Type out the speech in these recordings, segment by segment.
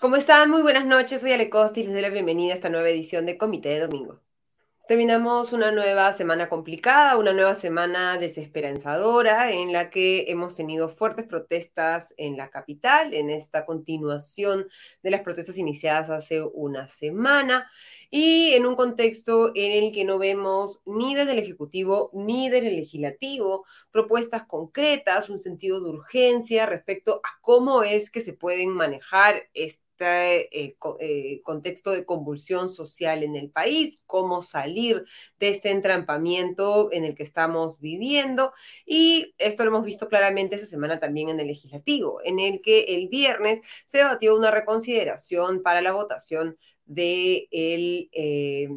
¿Cómo están? Muy buenas noches, soy Ale Costa y les doy la bienvenida a esta nueva edición de Comité de Domingo. Terminamos una nueva semana complicada, una nueva semana desesperanzadora en la que hemos tenido fuertes protestas en la capital, en esta continuación de las protestas iniciadas hace una semana y en un contexto en el que no vemos ni desde el Ejecutivo ni desde el Legislativo propuestas concretas, un sentido de urgencia respecto a cómo es que se pueden manejar este eh, eh, contexto de convulsión social en el país, cómo salir de este entrampamiento en el que estamos viviendo. Y esto lo hemos visto claramente esta semana también en el legislativo, en el que el viernes se debatió una reconsideración para la votación de el, eh,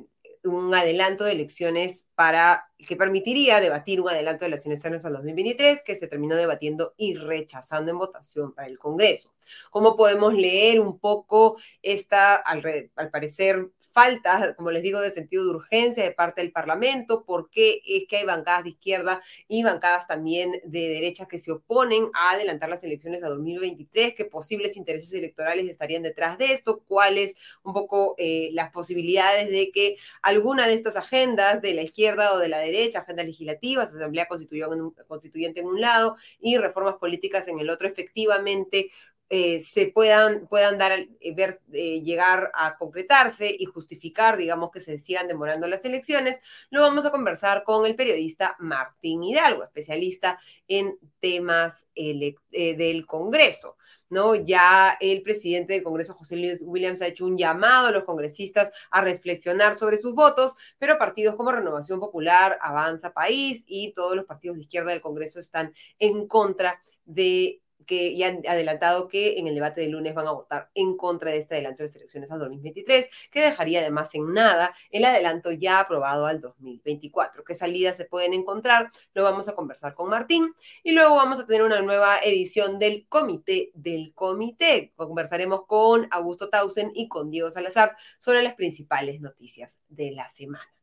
un adelanto de elecciones para que permitiría debatir un adelanto de elecciones al 2023 que se terminó debatiendo y rechazando en votación para el Congreso. ¿Cómo podemos leer un poco esta, al, al parecer, falta, como les digo, de sentido de urgencia de parte del Parlamento, porque es que hay bancadas de izquierda y bancadas también de derecha que se oponen a adelantar las elecciones a 2023, qué posibles intereses electorales estarían detrás de esto, cuáles un poco eh, las posibilidades de que alguna de estas agendas de la izquierda o de la derecha, agendas legislativas, asamblea constituyente en un lado y reformas políticas en el otro, efectivamente eh, se puedan, puedan dar, eh, ver, eh, llegar a concretarse y justificar, digamos, que se sigan demorando las elecciones, lo vamos a conversar con el periodista Martín Hidalgo, especialista en temas del Congreso. ¿no? Ya el presidente del Congreso, José Luis Williams, ha hecho un llamado a los congresistas a reflexionar sobre sus votos, pero partidos como Renovación Popular, Avanza País y todos los partidos de izquierda del Congreso están en contra de que ya han adelantado que en el debate de lunes van a votar en contra de este adelanto de las elecciones al 2023, que dejaría además en nada el adelanto ya aprobado al 2024. ¿Qué salidas se pueden encontrar? Lo vamos a conversar con Martín y luego vamos a tener una nueva edición del Comité del Comité. Conversaremos con Augusto Tausen y con Diego Salazar sobre las principales noticias de la semana.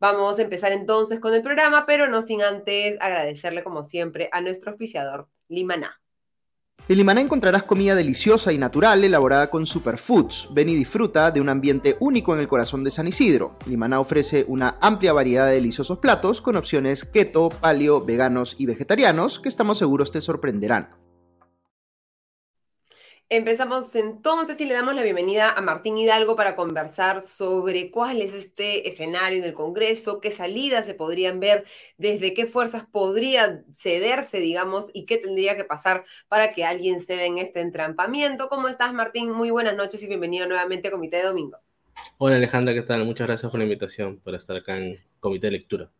Vamos a empezar entonces con el programa, pero no sin antes agradecerle como siempre a nuestro auspiciador Limaná. En Limaná encontrarás comida deliciosa y natural elaborada con superfoods. Ven y disfruta de un ambiente único en el corazón de San Isidro. Limaná ofrece una amplia variedad de deliciosos platos con opciones keto, paleo, veganos y vegetarianos que estamos seguros te sorprenderán. Empezamos entonces y le damos la bienvenida a Martín Hidalgo para conversar sobre cuál es este escenario del Congreso, qué salidas se podrían ver, desde qué fuerzas podría cederse, digamos, y qué tendría que pasar para que alguien ceda en este entrampamiento. ¿Cómo estás, Martín? Muy buenas noches y bienvenido nuevamente a Comité de Domingo. Hola, Alejandra, ¿qué tal? Muchas gracias por la invitación, por estar acá en Comité de Lectura.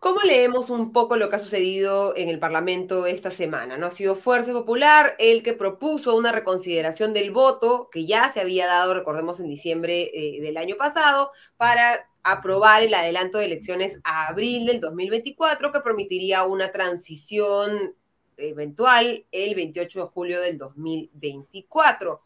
¿Cómo leemos un poco lo que ha sucedido en el Parlamento esta semana? ¿No ha sido Fuerza Popular el que propuso una reconsideración del voto que ya se había dado, recordemos, en diciembre eh, del año pasado, para aprobar el adelanto de elecciones a abril del 2024, que permitiría una transición eventual el 28 de julio del 2024.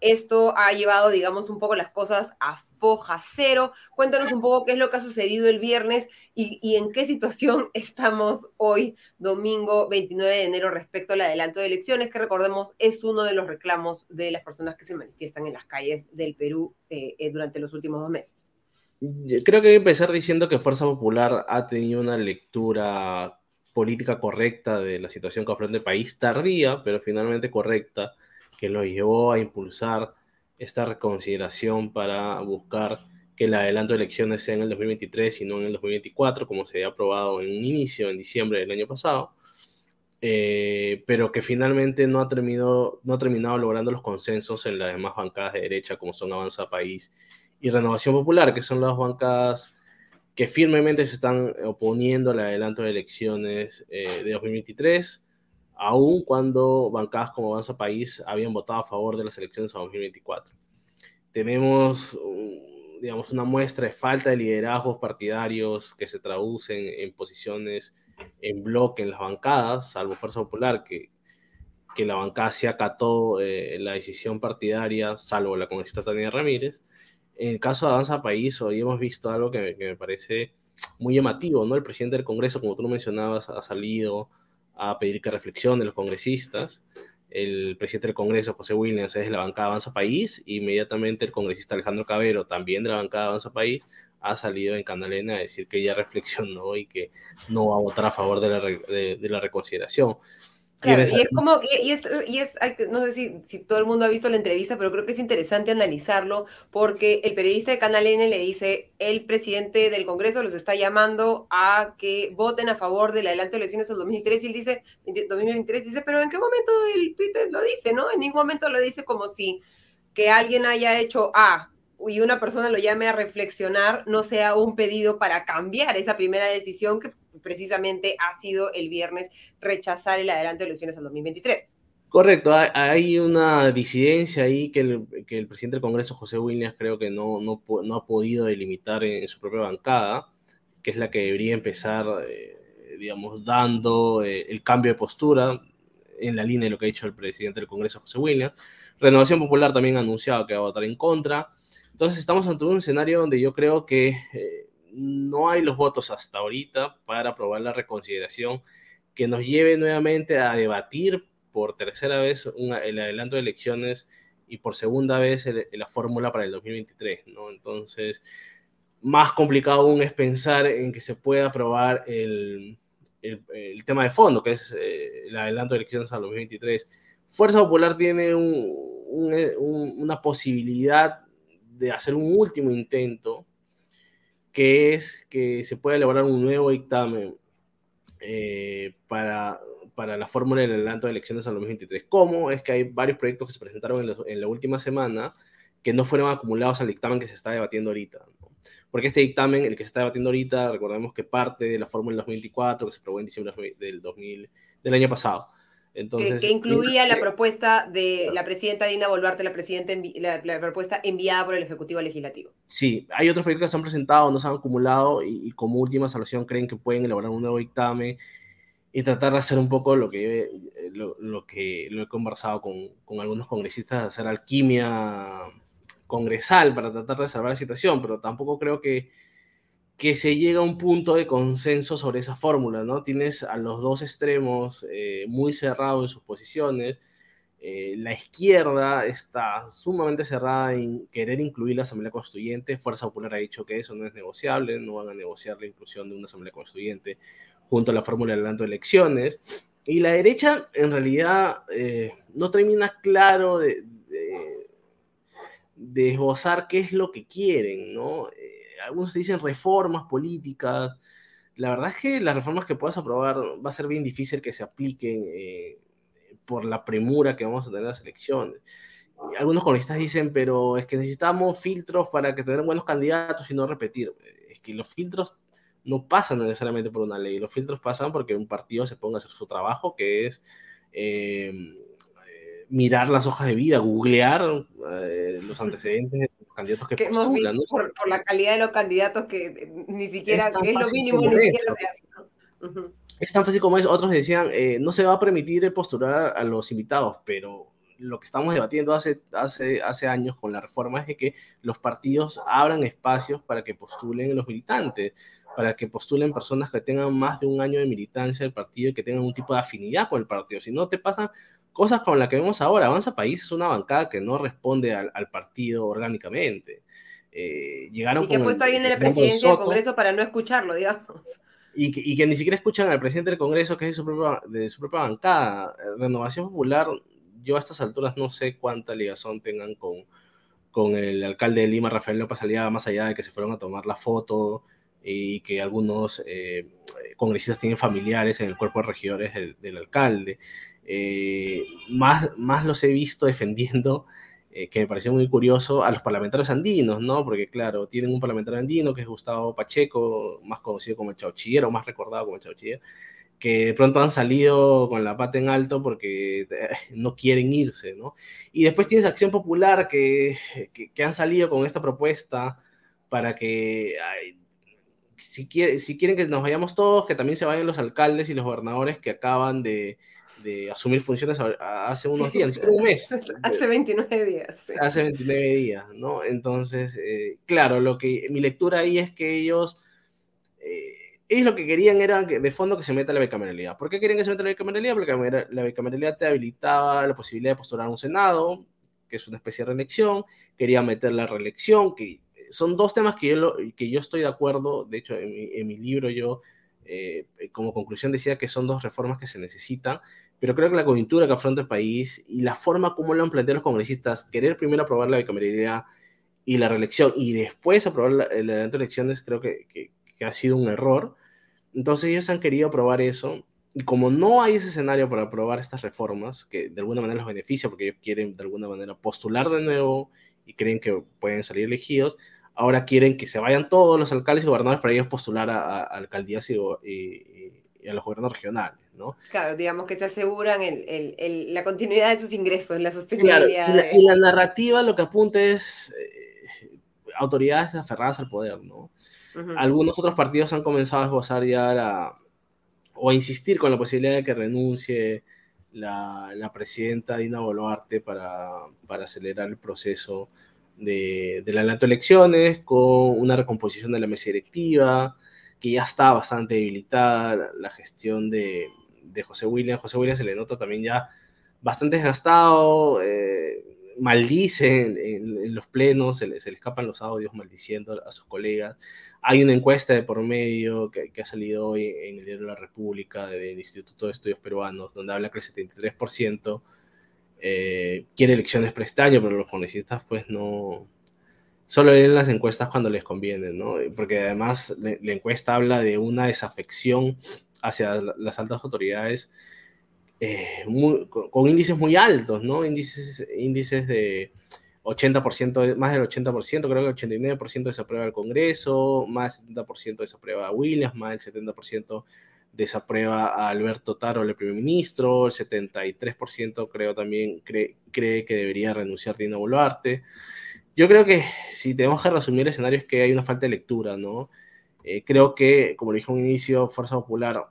Esto ha llevado, digamos, un poco las cosas a foja cero. Cuéntanos un poco qué es lo que ha sucedido el viernes y, en qué situación estamos hoy, domingo 29 de enero, respecto al adelanto de elecciones, que recordemos es uno de los reclamos de las personas que se manifiestan en las calles del Perú eh, eh, durante los últimos dos meses. Creo que hay que empezar diciendo que Fuerza Popular ha tenido una lectura política correcta de la situación que ofrece el país, tardía, pero finalmente correcta que lo llevó a impulsar esta reconsideración para buscar que el adelanto de elecciones sea en el 2023 y no en el 2024, como se había aprobado en un inicio, en diciembre del año pasado, eh, pero que finalmente no ha, terminado, no ha terminado logrando los consensos en las demás bancadas de derecha, como son Avanza País y Renovación Popular, que son las bancadas que firmemente se están oponiendo al adelanto de elecciones eh, de 2023 aun cuando bancadas como Avanza País habían votado a favor de las elecciones a 2024. Tenemos, digamos, una muestra de falta de liderazgos partidarios que se traducen en posiciones en bloque en las bancadas, salvo Fuerza Popular, que que la bancada se acató eh, la decisión partidaria, salvo la congresista Tania Ramírez. En el caso de Avanza País, hoy hemos visto algo que, que, me parece muy llamativo, ¿no? El presidente del Congreso, como tú lo mencionabas, ha salido a pedir que reflexionen los congresistas. El presidente del Congreso, José Williams, es de la bancada Avanza País. Inmediatamente el congresista Alejandro Cabero, también de la bancada Avanza País, ha salido en Canalena a decir que ya reflexionó y que no va a votar a favor de la, de, de la reconsideración. Claro, y es como, y es, y es, no sé si, si, todo el mundo ha visto la entrevista, pero creo que es interesante analizarlo porque el periodista de Canal N le dice, el presidente del Congreso los está llamando a que voten a favor del adelanto de elecciones del 2003 y él dice, 2023, dice, pero ¿en qué momento el Twitter lo dice, no? En ningún momento lo dice como si que alguien haya hecho A y una persona lo llame a reflexionar, no sea un pedido para cambiar esa primera decisión que precisamente ha sido el viernes rechazar el adelanto de elecciones al 2023. Correcto, hay una disidencia ahí que el, presidente del Congreso, José Williams, creo que no, no, ha podido delimitar en, en, su propia bancada, que es la que debería empezar, eh, digamos, dando eh, el cambio de postura en la línea de lo que ha dicho el presidente del Congreso, José Williams. Renovación Popular también ha anunciado que va a votar en contra. Entonces estamos ante un escenario donde yo creo que eh, no hay los votos hasta ahorita para aprobar la reconsideración que nos lleve nuevamente a debatir por tercera vez el adelanto de elecciones y por segunda vez el, la fórmula para el 2023, ¿no? Entonces, más complicado aún es pensar en que se pueda aprobar el, el, el tema de fondo, que es eh, el adelanto de elecciones al 2023. Fuerza Popular tiene un, un, un, una posibilidad de hacer un último intento que es que se pueda elaborar un nuevo dictamen eh, para, para la fórmula del adelanto de elecciones al 2023. ¿Cómo? Es que hay varios proyectos que se presentaron en en la, última semana que no fueron acumulados al dictamen que se está debatiendo ahorita. ¿no? Porque este dictamen, el que se está debatiendo ahorita, recordemos que parte de la fórmula del 2024 que se aprobó en diciembre del, 2000, del año pasado. Entonces, que, que, incluía la propuesta de la presidenta Dina Boluarte, la, presidenta la, la, propuesta enviada por el Ejecutivo Legislativo. Sí, hay otros proyectos que se han presentado, no se han acumulado y, y como última solución creen que pueden elaborar un nuevo dictamen y tratar de hacer un poco lo que, lo, lo que lo he conversado con, con, algunos congresistas, hacer alquimia congresal para tratar de salvar la situación, pero tampoco creo que que se llega a un punto de consenso sobre esa fórmula, ¿no? Tienes a los dos extremos eh, muy cerrados en sus posiciones. Eh, la izquierda está sumamente cerrada en querer incluir la Asamblea Constituyente. Fuerza Popular ha dicho que eso no es negociable, no van a negociar la inclusión de una Asamblea Constituyente junto a la fórmula de adelanto de elecciones. Y la derecha, en realidad, eh, no termina claro de, de, de, esbozar qué es lo que quieren, ¿no? Algunos dicen reformas políticas. La verdad es que las reformas que puedas aprobar va a ser bien difícil que se apliquen eh, por la premura que vamos a tener en las elecciones. Algunos congresistas dicen, pero es que necesitamos filtros para que tener buenos candidatos y no repetir. Es que los filtros no pasan necesariamente por una ley, los filtros pasan porque un partido se ponga a hacer su trabajo, que es eh, mirar las hojas de vida, googlear eh, los antecedentes candidatos que, que postulan. ¿no? Por, por, la calidad de los candidatos que ni siquiera es, que es lo mínimo, ni siquiera se hace. ¿no? Uh -huh. Es tan fácil como eso. Otros decían, eh, no se va a permitir postular a los invitados, pero lo que estamos debatiendo hace, hace, hace años con la reforma es de que los partidos abran espacios para que postulen los militantes, para que postulen personas que tengan más de un año de militancia del partido y que tengan un tipo de afinidad con el partido. Si no, te pasan cosas como la que vemos ahora. Avanza País es una bancada que no responde al, al partido orgánicamente. Eh, llegaron y que ha puesto alguien de la presidencia del Congreso para no escucharlo, digamos. Y que, y que, ni siquiera escuchan al presidente del Congreso, que es de su propia, de su propia bancada. Renovación Popular, yo a estas alturas no sé cuánta ligazón tengan con, con el alcalde de Lima, Rafael López Aliaga, más allá de que se fueron a tomar la foto y que algunos eh, congresistas tienen familiares en el cuerpo de regidores del, del alcalde. Eh, más, más los he visto defendiendo, eh, que me pareció muy curioso, a los parlamentarios andinos, ¿no? Porque, claro, tienen un parlamentario andino que es Gustavo Pacheco, más conocido como el Chauchiller, o más recordado como el Chauchiller, que de pronto han salido con la pata en alto porque eh, no quieren irse, ¿no? Y después tienes Acción Popular que, que, que han salido con esta propuesta para que ay, si, quiere, si, quieren que nos vayamos todos, que también se vayan los alcaldes y los gobernadores que acaban de, de asumir funciones hace unos días, un mes. hace 29 días. Hace 29 días, ¿no? Entonces, eh, claro, lo que mi lectura ahí es que ellos, eh, ellos lo que querían era que, de fondo que se meta la bicameralidad. ¿Por qué querían que se meta la bicameralidad? Porque la bicameralidad te habilitaba la posibilidad de postular a un Senado, que es una especie de reelección, quería meter la reelección, que son dos temas que yo, que yo estoy de acuerdo, de hecho en mi, libro yo eh, como conclusión decía que son dos reformas que se necesitan, pero creo que la coyuntura que afronta el país y la forma como lo han planteado los congresistas, querer primero aprobar la bicameralidad y la reelección y después aprobar la, de elecciones, creo que, que, ha sido un error. Entonces ellos han querido aprobar eso y como no hay ese escenario para aprobar estas reformas, que de alguna manera los beneficia porque ellos quieren de alguna manera postular de nuevo y creen que pueden salir elegidos, ahora quieren que se vayan todos los alcaldes y gobernadores para ellos postular a, alcaldías y, a los gobiernos regionales, ¿no? Claro, digamos que se aseguran la continuidad de sus ingresos, la sostenibilidad. y, la, narrativa lo que apunta es eh, autoridades aferradas al poder, ¿no? Algunos otros partidos han comenzado a esbozar ya la, o a insistir con la posibilidad de que renuncie la, la presidenta Dina Boluarte para, para acelerar el proceso de, de las elecciones, con una recomposición de la mesa directiva, que ya está bastante debilitada, la, gestión de, de, José William. José William se le nota también ya bastante desgastado, eh, maldice en, los plenos, se le, escapan los audios maldiciendo a sus colegas. Hay una encuesta de por medio que, ha salido hoy en el diario de la República del Instituto de Estudios Peruanos, donde habla que el 73% eh, quiere elecciones para este año, pero los congresistas pues no, solo leen las encuestas cuando les conviene, ¿no? Porque además la, encuesta habla de una desafección hacia las altas autoridades eh, con, índices muy altos, ¿no? Índices, índices de 80%, más del 80%, creo que el 89% desaprueba el Congreso, más del 70% desaprueba a Williams, más del 70% desaprueba a Alberto Taro, el primer ministro, el 73% creo también cree, cree que debería renunciar Dina Boluarte. Yo creo que si tenemos que resumir el escenario es que hay una falta de lectura, ¿no? Eh, creo que, como dije un inicio, Fuerza Popular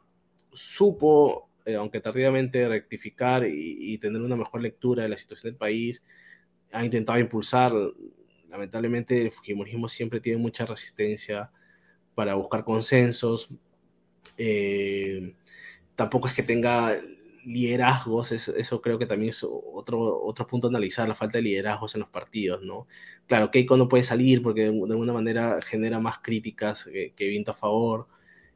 supo, eh, aunque tardíamente, rectificar y, tener una mejor lectura de la situación del país. Ha intentado impulsar. Lamentablemente, el Fujimorismo siempre tiene mucha resistencia para buscar consensos, eh, tampoco es que tenga liderazgos, eso, creo que también es otro, otro punto a analizar, la falta de liderazgos en los partidos, ¿no? Claro, Keiko no puede salir porque de, alguna manera genera más críticas que, que viento a favor.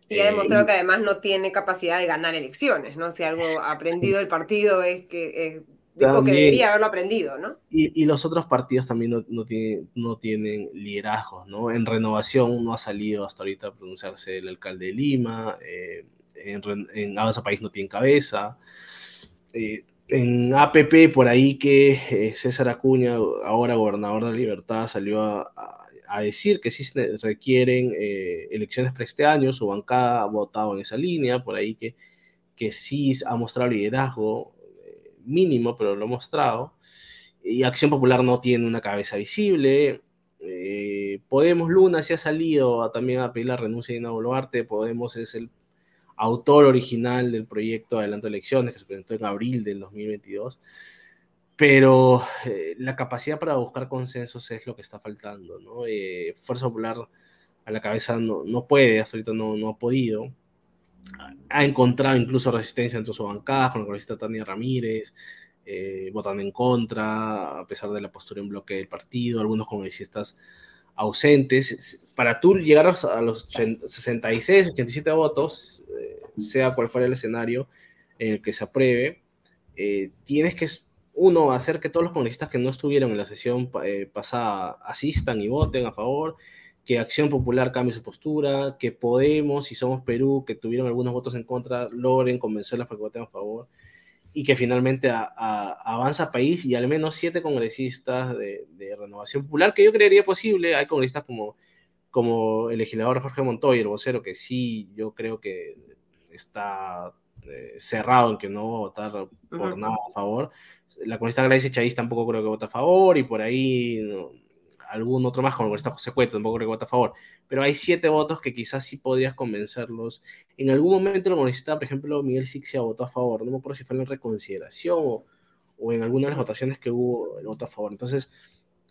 Y ha demostrado eh, que además no tiene capacidad de ganar elecciones, ¿no? Si algo ha aprendido el partido es que dijo que debería haberlo aprendido, ¿no? Y, los otros partidos también no, no, tienen, no tienen liderazgos, ¿no? En Renovación no ha salido hasta ahorita a pronunciarse el alcalde de Lima, eh, en, en, Avanza País no tiene cabeza, eh, en APP por ahí que eh, César Acuña, ahora gobernador de Libertad, salió a, decir que sí se requieren elecciones para este año, su bancada ha votado en esa línea, por ahí que, que sí ha mostrado liderazgo, mínimo, pero lo ha mostrado. Y Acción Popular no tiene una cabeza visible. Eh, Podemos Luna se ha salido también a pedir la renuncia de Ina Boluarte. Podemos es el autor original del proyecto Adelanto Elecciones que se presentó en abril del 2022. Pero eh, la capacidad para buscar consensos es lo que está faltando. ¿no? Eh, Fuerza Popular a la cabeza no, no puede, hasta ahorita no, no ha podido ha encontrado incluso resistencia entre su bancada, con la congresista Tania Ramírez, eh, votando en contra, a pesar de la postura en bloque del partido, algunos congresistas ausentes. Para tú llegar a los 66, 87 votos, eh, sea cual fuera el escenario en el que se apruebe, eh, tienes que, uno, hacer que todos los congresistas que no estuvieron en la sesión pasada asistan y voten a favor, que Acción Popular cambie su postura, que Podemos y Somos Perú, que tuvieron algunos votos en contra, logren convencerlas para que voten a favor, y que finalmente avanza país y al menos siete congresistas de, Renovación Popular, que yo creería posible, hay congresistas como, como el legislador Jorge Montoya, el vocero, que sí, yo creo que está eh, cerrado en que no va a votar por nada a favor. La congresista Grace Chávez tampoco creo que vote a favor, y por ahí algún otro más, como está José Cueto, tampoco creo que vota a favor, pero hay siete votos que quizás sí podrías convencerlos. En algún momento lo congresista, por ejemplo, Miguel Sixia votó a favor, no me acuerdo si fue en la reconsideración o, o en alguna de las votaciones que hubo, el voto a favor. Entonces,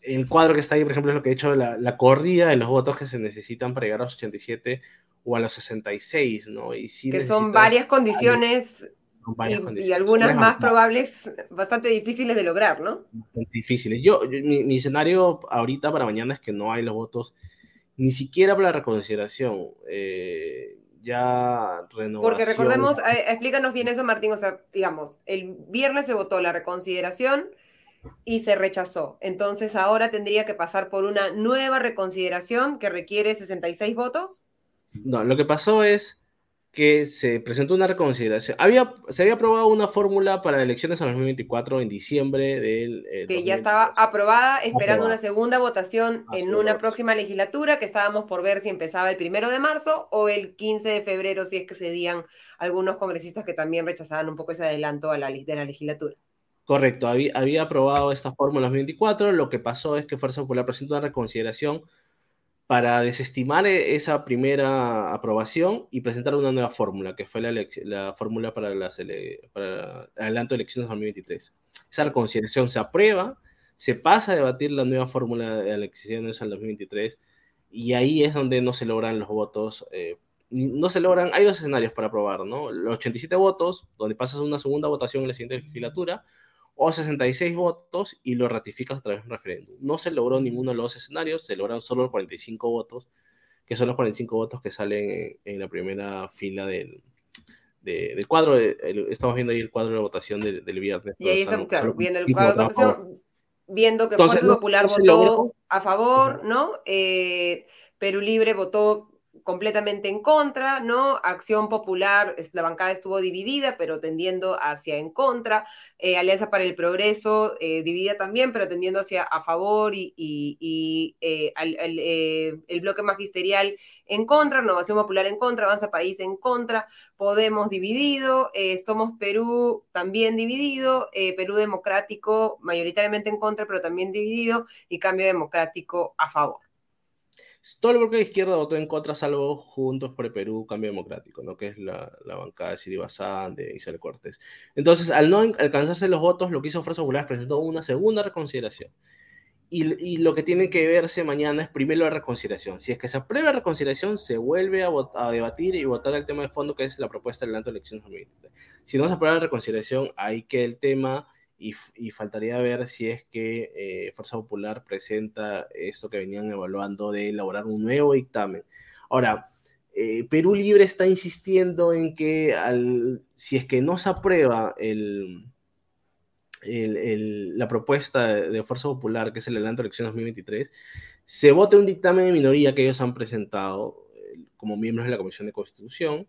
el cuadro que está ahí, por ejemplo, es lo que he hecho la, la corrida de los votos que se necesitan para llegar a los 87 o a los 66, ¿no? Y que son varias condiciones y, algunas más probables, bastante difíciles de lograr, ¿no? difíciles. Yo, mi, escenario ahorita para mañana es que no hay los votos ni siquiera para la reconsideración. Eh, ya renovación. Porque recordemos, eh, explícanos bien eso, Martín. O sea, digamos, el viernes se votó la reconsideración y se rechazó. Entonces ahora tendría que pasar por una nueva reconsideración que requiere 66 votos. No, lo que pasó es que se presentó una reconsideración. Había, se había aprobado una fórmula para elecciones en 2024 en diciembre del... Eh, que ya estaba aprobada, esperando una segunda votación en una próxima legislatura, que estábamos por ver si empezaba el primero de marzo o el 15 de febrero, si es que cedían algunos congresistas que también rechazaban un poco ese adelanto a la, de la legislatura. Correcto, había, había aprobado esta fórmula en 2024, lo que pasó es que Fuerza Popular presentó una reconsideración para desestimar e-, esa primera aprobación y presentar una nueva fórmula, que fue la, la fórmula para, las para el adelanto de elecciones 2023. Esa reconsideración se aprueba, se pasa a debatir la nueva fórmula de elecciones al 2023 y ahí es donde no se logran los votos. Eh, no se logran, hay dos escenarios para aprobar, ¿no? Los 87 votos, donde pasas una segunda votación en la siguiente legislatura, o 66 votos y lo ratificas a través de un referéndum. No se logró ninguno de los escenarios, se lograron solo 45 votos, que son los 45 votos que salen en, la primera fila del, del cuadro. estamos viendo ahí el cuadro de votación del, viernes. Y ahí estamos, claro, viendo el cuadro de votación, viendo que Popular votó a favor, ¿no? Eh, Perú Libre votó completamente en contra, ¿no? Acción Popular, la bancada estuvo dividida, pero tendiendo hacia en contra. Eh, Alianza para el Progreso, eh, dividida también, pero tendiendo hacia a favor y, eh, el bloque magisterial en contra, Renovación Popular en contra, Avanza País en contra, Podemos dividido, Somos Perú también dividido, Perú Democrático mayoritariamente en contra, pero también dividido, y Cambio Democrático a favor. Todo el bloque de izquierda votó en contra, salvo Juntos por el Perú, Cambio Democrático, ¿no? que es la, bancada de Siri Bazán, de Isabel Cortés. Entonces, al no alcanzarse los votos, lo que hizo Fuerza Popular presentó una segunda reconsideración. Y, lo que tiene que verse mañana es primero la reconsideración. Si es que se aprueba la reconsideración, se vuelve a, a debatir y votar el tema de fondo, que es la propuesta del adelanto de elecciones 2023. Si no se aprueba la reconsideración, hay que el tema y, faltaría ver si es que eh, Fuerza Popular presenta esto que venían evaluando de elaborar un nuevo dictamen. Ahora, eh, Perú Libre está insistiendo en que al, si es que no se aprueba el, la propuesta de Fuerza Popular, que es el adelanto de elecciones 2023, se vote un dictamen de minoría que ellos han presentado eh, como miembros de la Comisión de Constitución,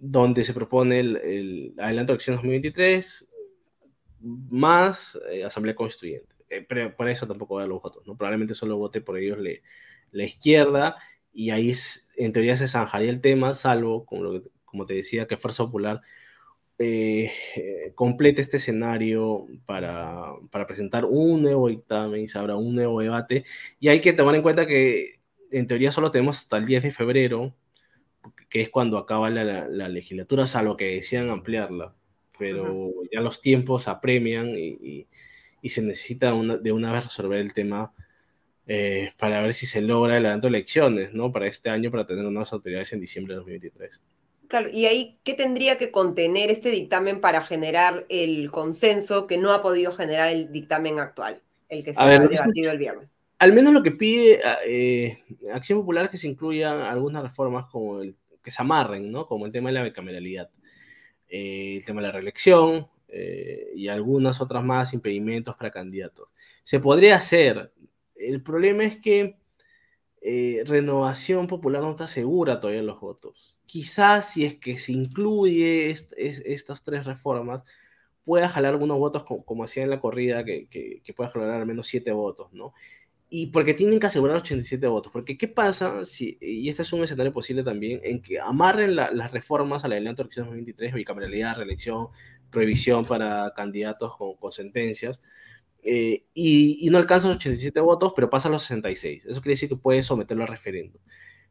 donde se propone el, el adelanto de elecciones 2023, más eh, Asamblea Constituyente. Eh, pero por eso tampoco da los votos, ¿no? Probablemente solo vote por ellos la izquierda y ahí en teoría se zanjaría el tema, salvo, como, lo como te decía, que Fuerza Popular eh, complete este escenario para, para, presentar un nuevo dictamen y se abra un nuevo debate. Y hay que tomar en cuenta que en teoría solo tenemos hasta el 10 de febrero, que es cuando acaba la, la legislatura, salvo que decían ampliarla pero ya los tiempos apremian y, se necesita de una vez resolver el tema eh, para ver si se logra el adelanto de elecciones, ¿no? Para este año, para tener nuevas autoridades en diciembre de 2023. Claro, y ahí, ¿qué tendría que contener este dictamen para generar el consenso que no ha podido generar el dictamen actual, el que se ha debatido el viernes? Al menos lo que pide eh, Acción Popular es que se incluyan algunas reformas como el, que se amarren, ¿no? Como el tema de la bicameralidad. Eh, el tema de la reelección eh, y algunas otras más impedimentos para candidatos. Se podría hacer. El problema es que eh, Renovación Popular no está segura todavía los votos. Quizás si es que se incluye estas tres reformas, pueda jalar algunos votos como, hacía en la corrida, que, que, pueda jalar al menos siete votos, ¿no? Y porque tienen que asegurar 87 votos. Porque, ¿qué pasa si, y este es un escenario posible también, en que amarren las reformas a la adelanto de elecciones 2023, bicameralidad, reelección, prohibición para candidatos con, sentencias, eh, y, no alcanza los 87 votos, pero pasa a los 66. Eso quiere decir que puede someterlo a referéndum.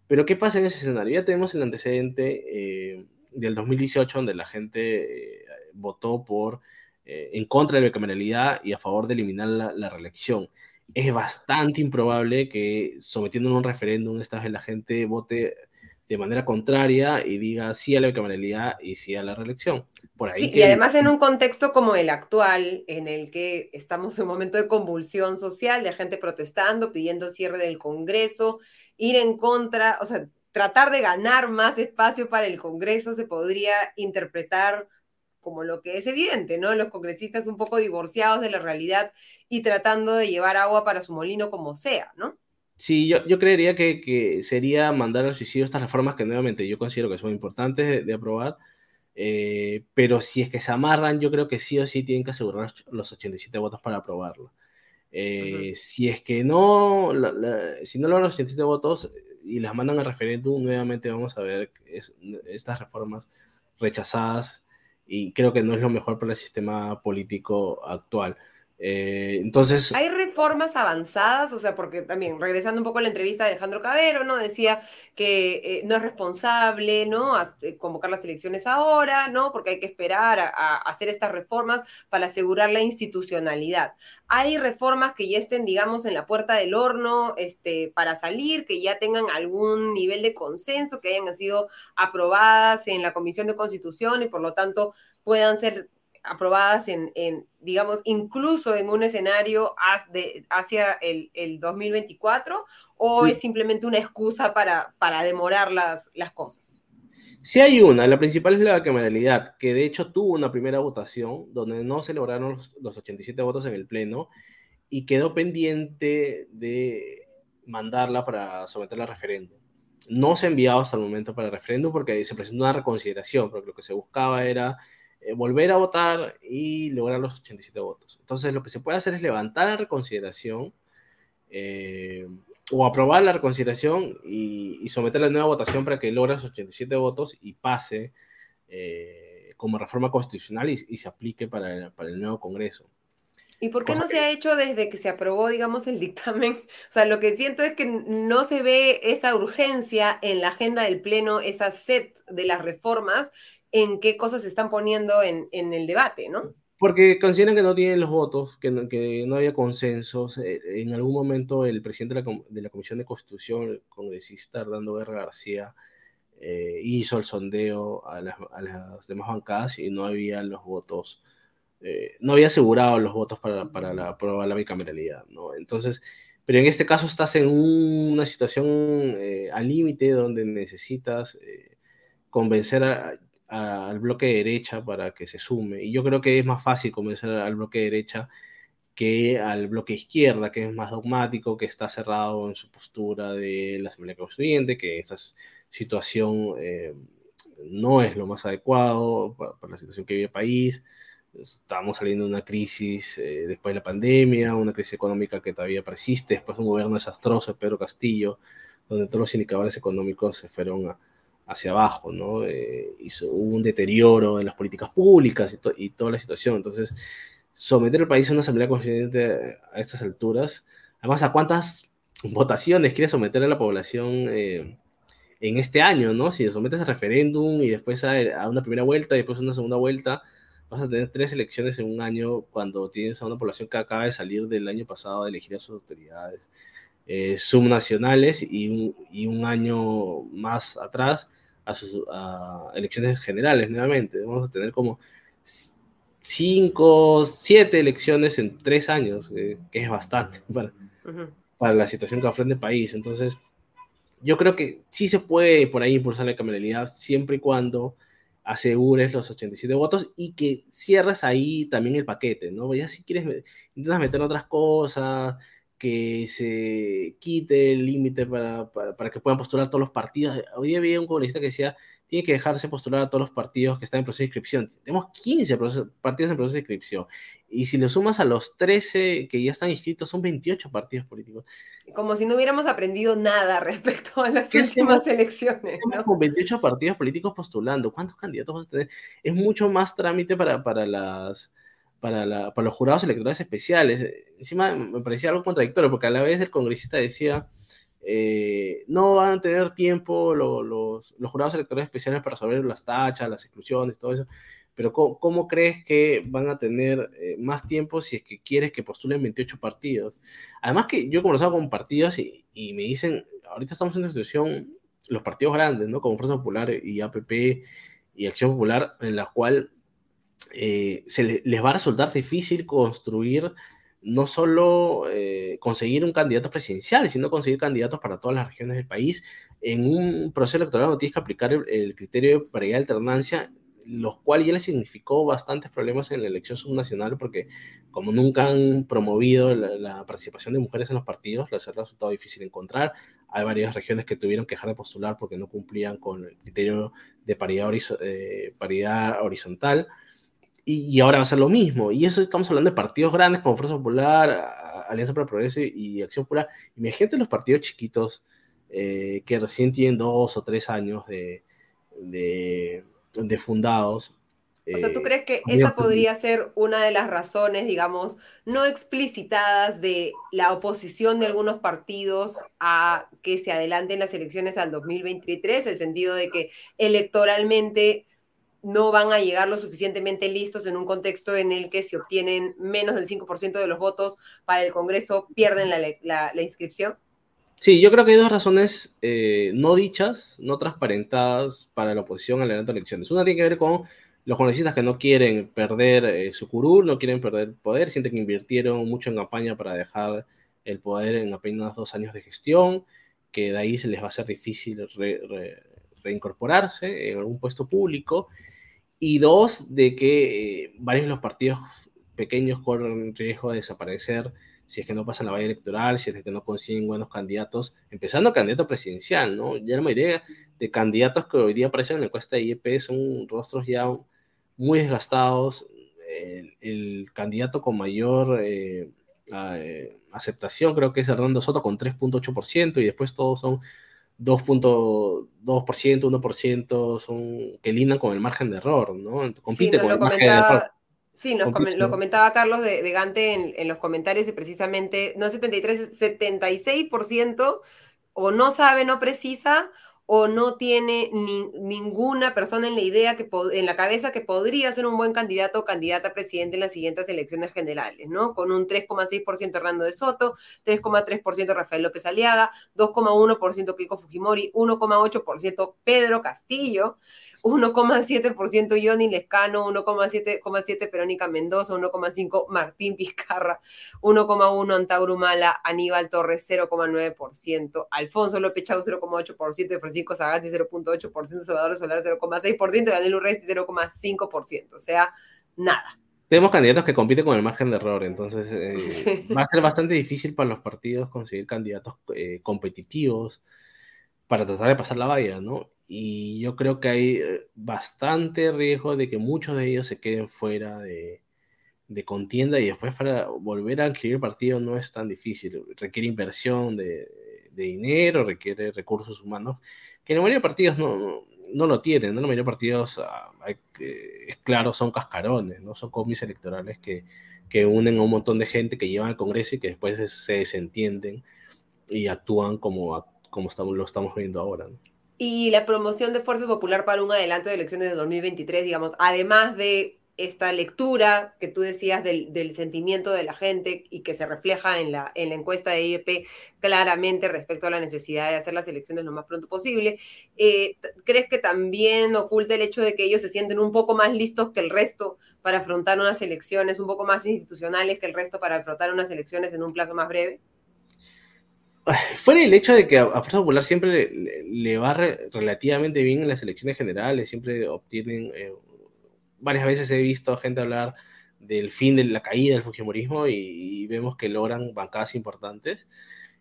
Pero ¿qué pasa en ese escenario? Ya tenemos el antecedente eh, del 2018, donde la gente eh, votó por, en contra de la bicameralidad y a favor de eliminar la, reelección. Es bastante improbable que sometiendo a un referéndum esta vez la gente vote de manera contraria y diga sí a la bicameralidad y sí a la reelección. Por ahí Y además en un contexto como el actual, en el que estamos en un momento de convulsión social, de gente protestando, pidiendo cierre del Congreso, ir en contra, o sea, tratar de ganar más espacio para el Congreso se podría interpretar como lo que es evidente, ¿no? Los congresistas un poco divorciados de la realidad y tratando de llevar agua para su molino como sea, ¿no? Sí, yo, yo creería que, sería mandar al suicidio estas reformas que nuevamente yo considero que son importantes de, aprobar, eh, pero si es que se amarran, yo creo que sí o sí tienen que asegurar los 87 votos para aprobarlo. Eh, si es que no, si no logran los 87 votos y las mandan al referéndum, nuevamente vamos a ver estas reformas rechazadas y creo que no es lo mejor para el sistema político actual. Eh, entonces... Hay reformas avanzadas, o sea, porque también, regresando un poco a la entrevista de Alejandro Cabero, ¿no? Decía que eh, no es responsable, ¿no? Eh, convocar las elecciones ahora, ¿no? Porque hay que esperar a, hacer estas reformas para asegurar la institucionalidad. Hay reformas que ya estén, digamos, en la puerta del horno este, para salir, que ya tengan algún nivel de consenso, que hayan sido aprobadas en la Comisión de Constitución y por lo tanto puedan ser aprobadas en, digamos, incluso en un escenario hacia el, 2024, o es simplemente una excusa para, para demorar las, las cosas? Sí hay una, la principal es la cameralidad, que de hecho tuvo una primera votación donde no se lograron los, 87 votos en el Pleno y quedó pendiente de mandarla para someterla a referéndum. No se ha enviado hasta el momento para el referéndum porque se presentó una reconsideración, porque lo que se buscaba era eh, volver a votar y lograr los 87 votos. Entonces, lo que se puede hacer es levantar la reconsideración eh, o aprobar la reconsideración y, someter la nueva votación para que logre los 87 votos y pase eh, como reforma constitucional y, se aplique para el, para el, nuevo Congreso. ¿Y por qué no se ha hecho desde que se aprobó, digamos, el dictamen? O sea, lo que siento es que no se ve esa urgencia en la agenda del Pleno, esa set de las reformas, en qué cosas se están poniendo en, el debate, ¿no? Porque consideran que no tienen los votos, que no, que había consensos. Eh, en algún momento el presidente de la, Comisión de Constitución, el congresista Hernando Guerra García, eh, hizo el sondeo a las, demás bancadas y no había los votos, eh, no había asegurado los votos para, para la, para la bicameralidad, ¿no? Entonces, pero en este caso estás en una situación al límite donde necesitas convencer a, al bloque de derecha para que se sume. Y yo creo que es más fácil convencer al bloque de derecha que al bloque izquierda, que es más dogmático, que está cerrado en su postura de la Asamblea Constituyente, que esta situación eh, no es lo más adecuado para, la situación que vive el país. Estamos saliendo de una crisis eh, después de la pandemia, una crisis económica que todavía persiste, después de un gobierno desastroso de Pedro Castillo, donde todos los indicadores económicos se fueron a, hacia abajo, ¿no? Eh, hizo, un deterioro en las políticas públicas y, toda la situación. Entonces, someter el país a una asamblea constituyente a estas alturas, además, ¿a cuántas votaciones quiere someter a la población eh, en este año, ¿no? Si sometes a referéndum y después a, una primera vuelta y después a una segunda vuelta, vas a tener tres elecciones en un año cuando tienes a una población que acaba de salir del año pasado de elegir a sus autoridades eh, subnacionales y un, y un, año más atrás a, sus, elecciones generales nuevamente. Vamos a tener como cinco, siete elecciones en tres años, eh, que es bastante para, para la situación que ofrece el país. Entonces, yo creo que sí se puede por ahí impulsar la cameralidad siempre y cuando asegures los 87 votos y que cierres ahí también el paquete, ¿no? Ya si quieres, intentas meter otras cosas, que se quite el límite para, para, que puedan postular todos los partidos. Hoy día había un congresista que decía, tiene que dejarse postular a todos los partidos que están en proceso de inscripción. Tenemos 15 partidos en proceso de inscripción. Y si le sumas a los 13 que ya están inscritos, son 28 partidos políticos. Como si no hubiéramos aprendido nada respecto a las últimas elecciones. ¿no? Con 28 partidos políticos postulando, ¿cuántos candidatos vas a tener? Es mucho más trámite para, para las para, los jurados electorales especiales. Encima me parecía algo contradictorio, porque a la vez el congresista decía, eh, no van a tener tiempo los, jurados electorales especiales para resolver las tachas, las exclusiones, todo eso. Pero ¿cómo, crees que van a tener eh, más tiempo si es que quieres que postulen 28 partidos? Además que yo he conversado con partidos y, y me dicen, ahorita estamos en una situación, los partidos grandes, ¿no? Como Fuerza Popular y APP y Acción Popular, en la cual eh, se les va a resultar difícil construir no solo eh, conseguir un candidato presidencial, sino conseguir candidatos para todas las regiones del país. En un proceso electoral no tienes que aplicar el, criterio de paridad de alternancia, lo cual ya le significó bastantes problemas en la elección subnacional, porque como nunca han promovido la, participación de mujeres en los partidos, les ha resultado difícil encontrar. Hay varias regiones que tuvieron que dejar de postular porque no cumplían con el criterio de paridad, eh, paridad horizontal y, ahora va a ser lo mismo. Y eso estamos hablando de partidos grandes como Fuerza Popular, Alianza para el Progreso y, Acción Popular. Imagínate los partidos chiquitos eh, que recién tienen dos o tres años de, de, fundados. O sea, ¿tú eh, crees que esa podría ser una de las razones, digamos, no explicitadas de la oposición de algunos partidos a que se adelanten las elecciones al 2023? El sentido de que electoralmente no van a llegar lo suficientemente listos en un contexto en el que si obtienen menos del 5% de los votos para el Congreso pierden la, inscripción? Sí, yo creo que hay dos razones eh, no dichas, no transparentadas para la oposición a la elecciones. Una tiene que ver con los congresistas que no quieren perder eh, su curul, no quieren perder poder, sienten que invirtieron mucho en campaña para dejar el poder en apenas dos años de gestión, que de ahí se les va a ser difícil reincorporarse en algún puesto público y dos, de que eh, varios de los partidos pequeños corren riesgo de desaparecer si es que no pasan la valla electoral, si es que no consiguen buenos candidatos, empezando candidato presidencial, ¿no? Ya la mayoría de candidatos que hoy día aparecen en la encuesta de IEP son rostros ya muy desgastados. El, candidato con mayor eh, eh, aceptación creo que es Hernando Soto con 3.8% y después todos son 2.2%, 1% son que lindan con el margen de error, ¿no? Compite con el margen de error. Sí, lo comentaba Carlos de, Gante en, los comentarios y precisamente, no 73, 76% o no sabe, no precisa, o no tiene ninguna persona en la idea, que en la cabeza que podría ser un buen candidato o candidata a presidente en las siguientes elecciones generales, ¿no? Con un 3,6% Hernando de Soto, 3,3% Rafael López Aliaga, 2,1% Kiko Fujimori, 1,8% Pedro Castillo, 1,7% Johnny Lescano, 1,7% Perónica Mendoza, 1,5% Martín Pizcarra, 1,1% Antauro Mala, Aníbal Torres 0,9%, Alfonso López Chau 0,8%, Francisco Sagasti 0,8%, Salvador Solar 0,6% y Daniel Urresti 0,5%, o sea, nada. Tenemos candidatos que compiten con el margen de error, entonces eh, va a ser bastante difícil para los partidos conseguir candidatos eh, competitivos para tratar de pasar la valla, ¿no? y yo creo que hay eh, bastante riesgo de que muchos de ellos se queden fuera de, contienda y después para volver a adquirir partido no es tan difícil, requiere inversión de, dinero, requiere recursos humanos, que en la mayoría de partidos no, no, lo tienen, ¿no? la mayoría de partidos, ah, es claro, son cascarones, ¿no? son comis electorales que, que unen a un montón de gente que llevan al Congreso y que después se desentienden y actúan como, como estamos, lo estamos viendo ahora. y la promoción de Fuerza Popular para un adelanto de elecciones de 2023, digamos, además de esta lectura que tú decías del, sentimiento de la gente y que se refleja en la, en la encuesta de IEP claramente respecto a la necesidad de hacer las elecciones lo más pronto posible, eh, ¿crees que también oculta el hecho de que ellos se sienten un poco más listos que el resto para afrontar unas elecciones, un poco más institucionales que el resto para afrontar unas elecciones en un plazo más breve? Fuera el hecho de que a, Fuerza Popular siempre le, va relativamente bien en las elecciones generales, siempre obtienen, eh, varias veces he visto gente hablar del fin de la caída del Fujimorismo y, vemos que logran bancadas importantes.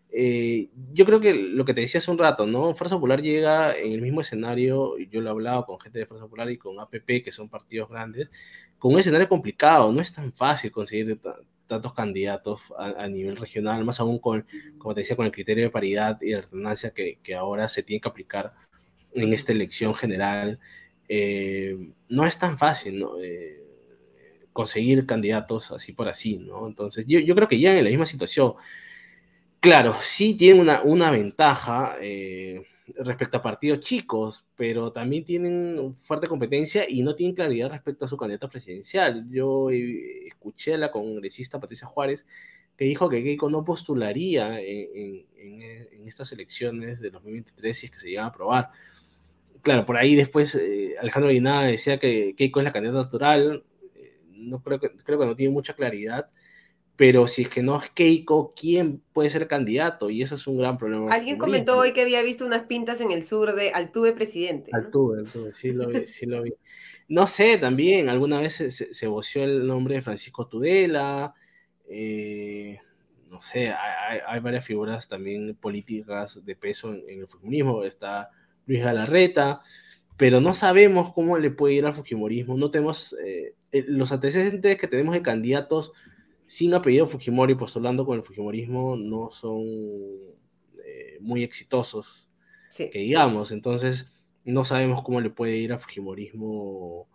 Eh, yo creo que lo que te decía hace un rato, ¿no? Fuerza Popular llega en el mismo escenario, yo lo he hablado con gente de Fuerza Popular y con APP, que son partidos grandes, con un escenario complicado, no es tan fácil conseguir tantos candidatos a, nivel regional, más aún con, como te decía, con el criterio de paridad y de alternancia que, que ahora se tiene que aplicar en esta elección general, eh, no es tan fácil, ¿no? Eh, conseguir candidatos así por así, ¿no? Entonces, yo, yo creo que ya en la misma situación, claro, sí tienen una, una ventaja eh, respecto a partidos chicos, pero también tienen fuerte competencia y no tienen claridad respecto a su candidato presidencial. Yo eh, escuché a la congresista Patricia Juárez que dijo que Keiko no postularía en, en, estas elecciones de 2023 si es que se llegan a aprobar. Claro, por ahí después eh, Alejandro Guinada decía que Keiko es la candidata natural, no creo que, creo que no tiene mucha claridad, pero si es que no es Keiko, ¿quién puede ser candidato? Y eso es un gran problema. Alguien comentó hoy que había visto unas pintas en el sur de Altuve presidente. Altuve, Altuve, sí lo vi, sí lo vi. No sé, también alguna vez se, se, voció el nombre de Francisco Tudela, eh, no sé, hay, hay, varias figuras también políticas de peso en, en el feminismo, está Luis Galarreta, pero no sabemos cómo le puede ir al Fujimorismo, no tenemos eh, eh, los antecedentes que tenemos de candidatos sin apellido Fujimori postulando con el Fujimorismo no son eh, muy exitosos, que digamos, entonces no sabemos cómo le puede ir al Fujimorismo.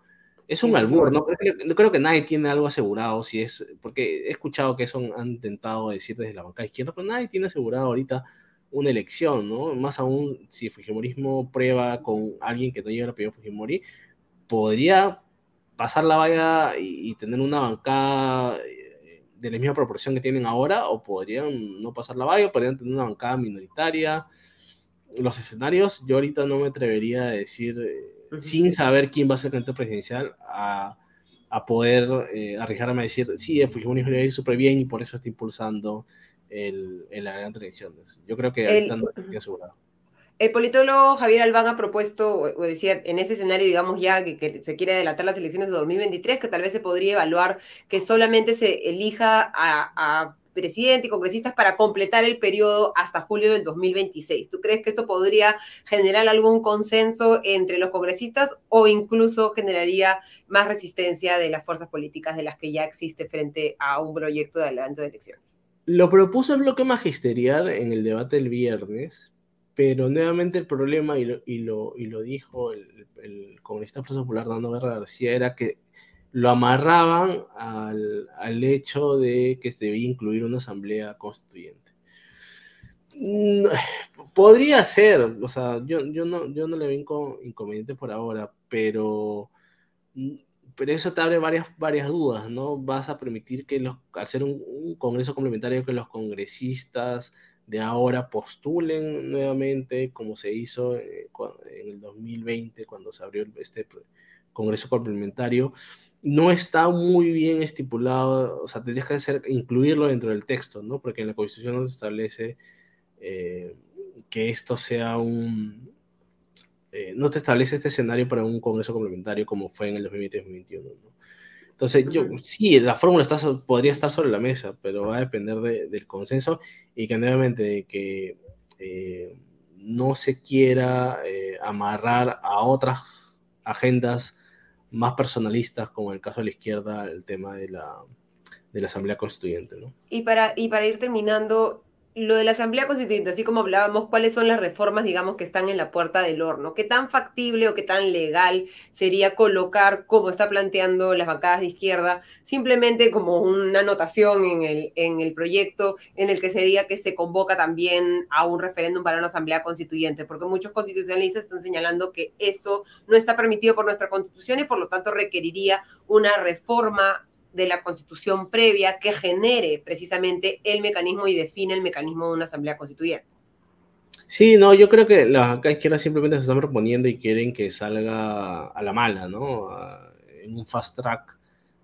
Es un albur, no creo, no creo, que nadie tiene algo asegurado, si es, porque he escuchado que eso han intentado decir desde la banca izquierda, pero nadie tiene asegurado ahorita una elección, ¿no? Más aún si el Fujimorismo prueba con alguien que no lleva el apellido Fujimori, podría pasar la valla y, y, tener una bancada eh, de la misma proporción que tienen ahora, o podrían no pasar la valla, podrían tener una bancada minoritaria. Los escenarios, yo ahorita no me atrevería a decir, eh, sin saber quién va a ser el candidato presidencial, a, a poder eh, arriesgarme a decir, sí, el Fujimorismo le va a ir súper bien y por eso está impulsando el, el la gran elecciones. Yo creo que ahorita el, no estoy asegurado. El politólogo Javier Albán ha propuesto, o decía, en ese escenario, digamos ya, que, se quiere adelantar las elecciones de 2023, que tal vez se podría evaluar que solamente se elija a, a presidente y congresistas para completar el periodo hasta julio del 2026. ¿Tú crees que esto podría generar algún consenso entre los congresistas o incluso generaría más resistencia de las fuerzas políticas de las que ya existe frente a un proyecto de adelanto de elecciones? Lo propuso el bloque magisterial en el debate del viernes, pero nuevamente el problema, y lo, y lo, y lo dijo el, el congresista Popular Dando Guerra García, era que lo amarraban al, al, hecho de que se debía incluir una asamblea constituyente. Podría ser, o sea, yo, yo, no, yo no le veo inconveniente por ahora, pero, pero eso te abre varias, varias dudas, ¿no? Vas a permitir que los, al ser un congreso complementario, que los congresistas de ahora postulen nuevamente, como se hizo en el 2020, cuando se abrió este Congreso complementario, no está muy bien estipulado, o sea, tendrías que hacer, incluirlo dentro del texto, ¿no? Porque en la Constitución no se establece eh, que esto sea un... Eh, no te establece este escenario para un Congreso complementario como fue en el 2020-2021, ¿no? Entonces, yo, sí, la fórmula está, podría estar sobre la mesa, pero va a depender de, del consenso y que nuevamente de que eh, no se quiera eh, amarrar a otras agendas más personalistas, como en el caso de la izquierda, el tema de la, de la Asamblea Constituyente. ¿no? Y, para, y para ir terminando, lo de la Asamblea Constituyente, así como hablábamos, cuáles son las reformas, digamos, que están en la puerta del horno. ¿Qué tan factible o qué tan legal sería colocar, como está planteando las bancadas de izquierda, simplemente como una anotación en el, en el proyecto en el que se diga que se convoca también a un referéndum para una Asamblea Constituyente? Porque muchos constitucionalistas están señalando que eso no está permitido por nuestra Constitución y por lo tanto requeriría una reforma de la constitución previa que genere precisamente el mecanismo y define el mecanismo de una asamblea constituyente. Sí, no, yo creo que las acá izquierdas simplemente se están proponiendo y quieren que salga a la mala, ¿no? En un fast track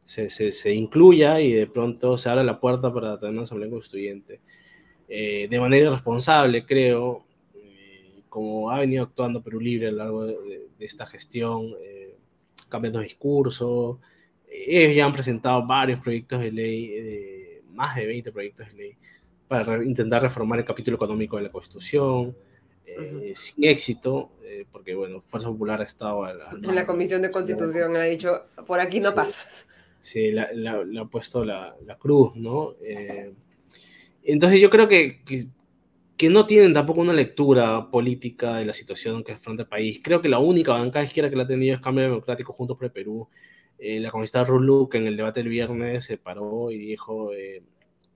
se, se, se incluya y de pronto se abre la puerta para tener una asamblea constituyente. Eh, de manera irresponsable, creo, eh, como ha venido actuando Perú Libre a lo largo de, de, esta gestión, eh, cambiando discurso, ellos ya han presentado varios proyectos de ley, de, más de 20 proyectos de ley, para re, intentar reformar el capítulo económico de la Constitución, eh, uh -huh. sin éxito, eh, porque, bueno, Fuerza Popular ha estado... Al, al en la Comisión de Constitución no, ha dicho, por aquí no sí, pasas. Sí, le ha puesto la, la, cruz, ¿no? Eh, entonces yo creo que, que que no tienen tampoco una lectura política de la situación que enfrenta el país. Creo que la única bancada izquierda que la ha tenido es Cambio Democrático Juntos por el Perú. Eh, la congresista Ruluk en el debate del viernes se paró y dijo eh,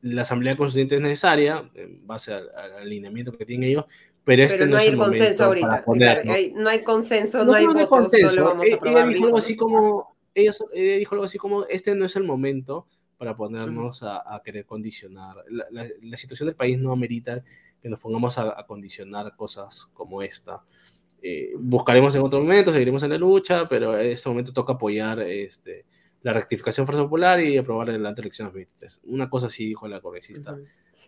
la Asamblea Constituyente es necesaria en base al, alineamiento que tienen ellos, pero este no, hay consenso ahorita. no hay consenso, no, hay votos, no lo vamos a aprobar. Ella dijo algo así como, ella, dijo algo así como, este no es el momento para ponernos a, querer condicionar. La, situación del país no amerita que nos pongamos a, condicionar cosas como esta. Eh, buscaremos en otro momento, seguiremos en la lucha, pero en este momento toca apoyar este, la rectificación Fuerza Popular y aprobar la elección 2023. Una cosa así dijo la congresista,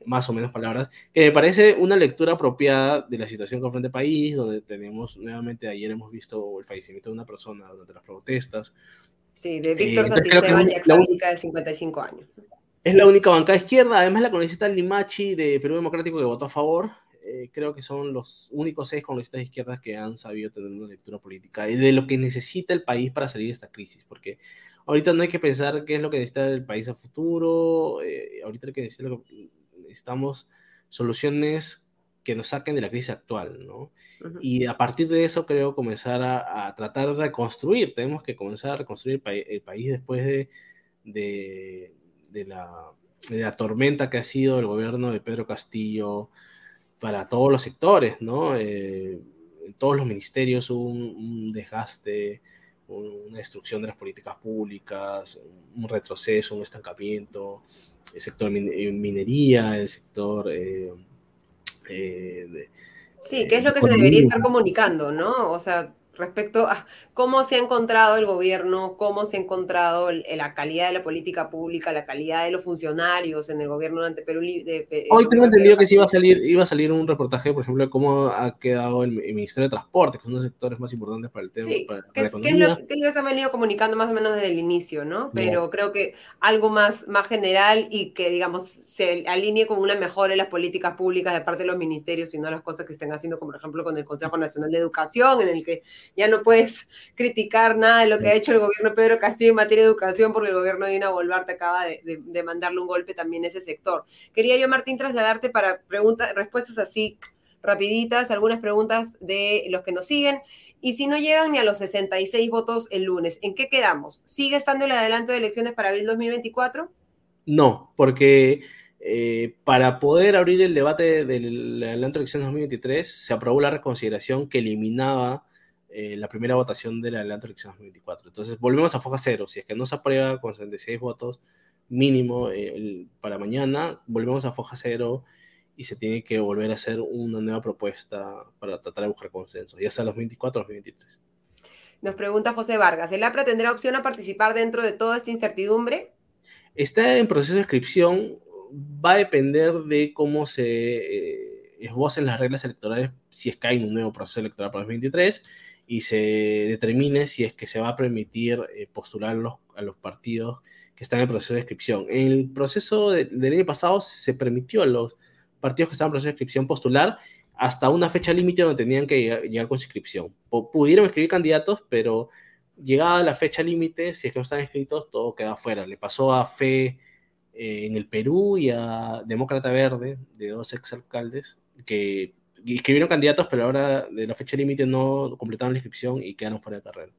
más o menos palabras, que me parece una lectura apropiada de la situación que enfrenta el país, donde tenemos, nuevamente ayer hemos visto el fallecimiento de una persona durante las protestas, Sí, de Víctor eh, Santisteban y exalínica de 55 años. Es la única bancada izquierda, además la congresista Limachi de Perú Democrático que votó a favor. Eh, creo que son los únicos seis congresistas izquierdas que han sabido tener una lectura política de lo que necesita el país para salir de esta crisis, porque ahorita no hay que pensar qué es lo que necesita el país a futuro, eh, ahorita hay que necesita necesitamos soluciones que nos saquen de la crisis actual, ¿no? Y a partir de eso creo comenzar a, tratar de reconstruir, tenemos que comenzar a reconstruir el, país después de, de, la, la, tormenta que ha sido el gobierno de Pedro Castillo para todos los sectores, ¿no? Eh, en todos los ministerios hubo un, desgaste, una destrucción de las políticas públicas, un retroceso, un estancamiento, el sector minería, el sector... Eh, eh, sí, que es lo que se debería estar comunicando, ¿no? O sea, respecto a cómo se ha encontrado el gobierno, cómo se ha encontrado la calidad de la política pública, la calidad de los funcionarios en el gobierno durante Perú. De, Hoy tengo entendido que sí iba a salir, iba a salir un reportaje, por ejemplo, de cómo ha quedado el, Ministerio de Transporte, que son los sectores más importantes para el tema. Sí, que, es, lo que ellos han venido comunicando más o menos desde el inicio, ¿no? Pero creo que algo más, más general y que, digamos, se alinee con una mejora en las políticas públicas de parte de los ministerios y no las cosas que estén haciendo, como por ejemplo con el Consejo Nacional de Educación, en el que ya no puedes criticar nada de lo que ha hecho el gobierno Pedro Castillo en materia de educación, porque el gobierno de Dina Boluarte acaba de, mandarle un golpe también a ese sector. Quería yo, Martín, trasladarte para preguntas, respuestas así rapiditas, algunas preguntas de los que nos siguen. Y si no llegan ni a los 66 votos el lunes, ¿en qué quedamos? ¿Sigue estando el adelanto de elecciones para abril 2024? No, porque eh, para poder abrir el debate del adelanto de elecciones 2023 se aprobó la reconsideración que eliminaba eh, la primera votación de la adelanto de elecciones 2024. Entonces, volvemos a foja cero. Si es que no se aprueba con 66 votos mínimo eh, para mañana, volvemos a foja cero y se tiene que volver a hacer una nueva propuesta para tratar de buscar consenso, ya sea los 24 o los 23. Nos pregunta José Vargas, ¿el APRA tendrá opción a participar dentro de toda esta incertidumbre? Está en proceso de inscripción, va a depender de cómo se eh, esbocen las reglas electorales, si es que hay un nuevo proceso electoral para los 23 y se determine si es que se va a permitir eh, postular a los partidos que están en proceso de inscripción. En el proceso del año pasado se permitió a los partidos que estaban en proceso de inscripción postular hasta una fecha límite donde tenían que llegar, con su inscripción. pudieron escribir candidatos, pero llegada la fecha límite, si es que no están inscritos, todo queda fuera. Le pasó a FE eh, en el Perú y a Demócrata Verde, de dos exalcaldes, que escribieron candidatos, pero ahora de la fecha límite no completaron la inscripción y quedaron fuera de carrera.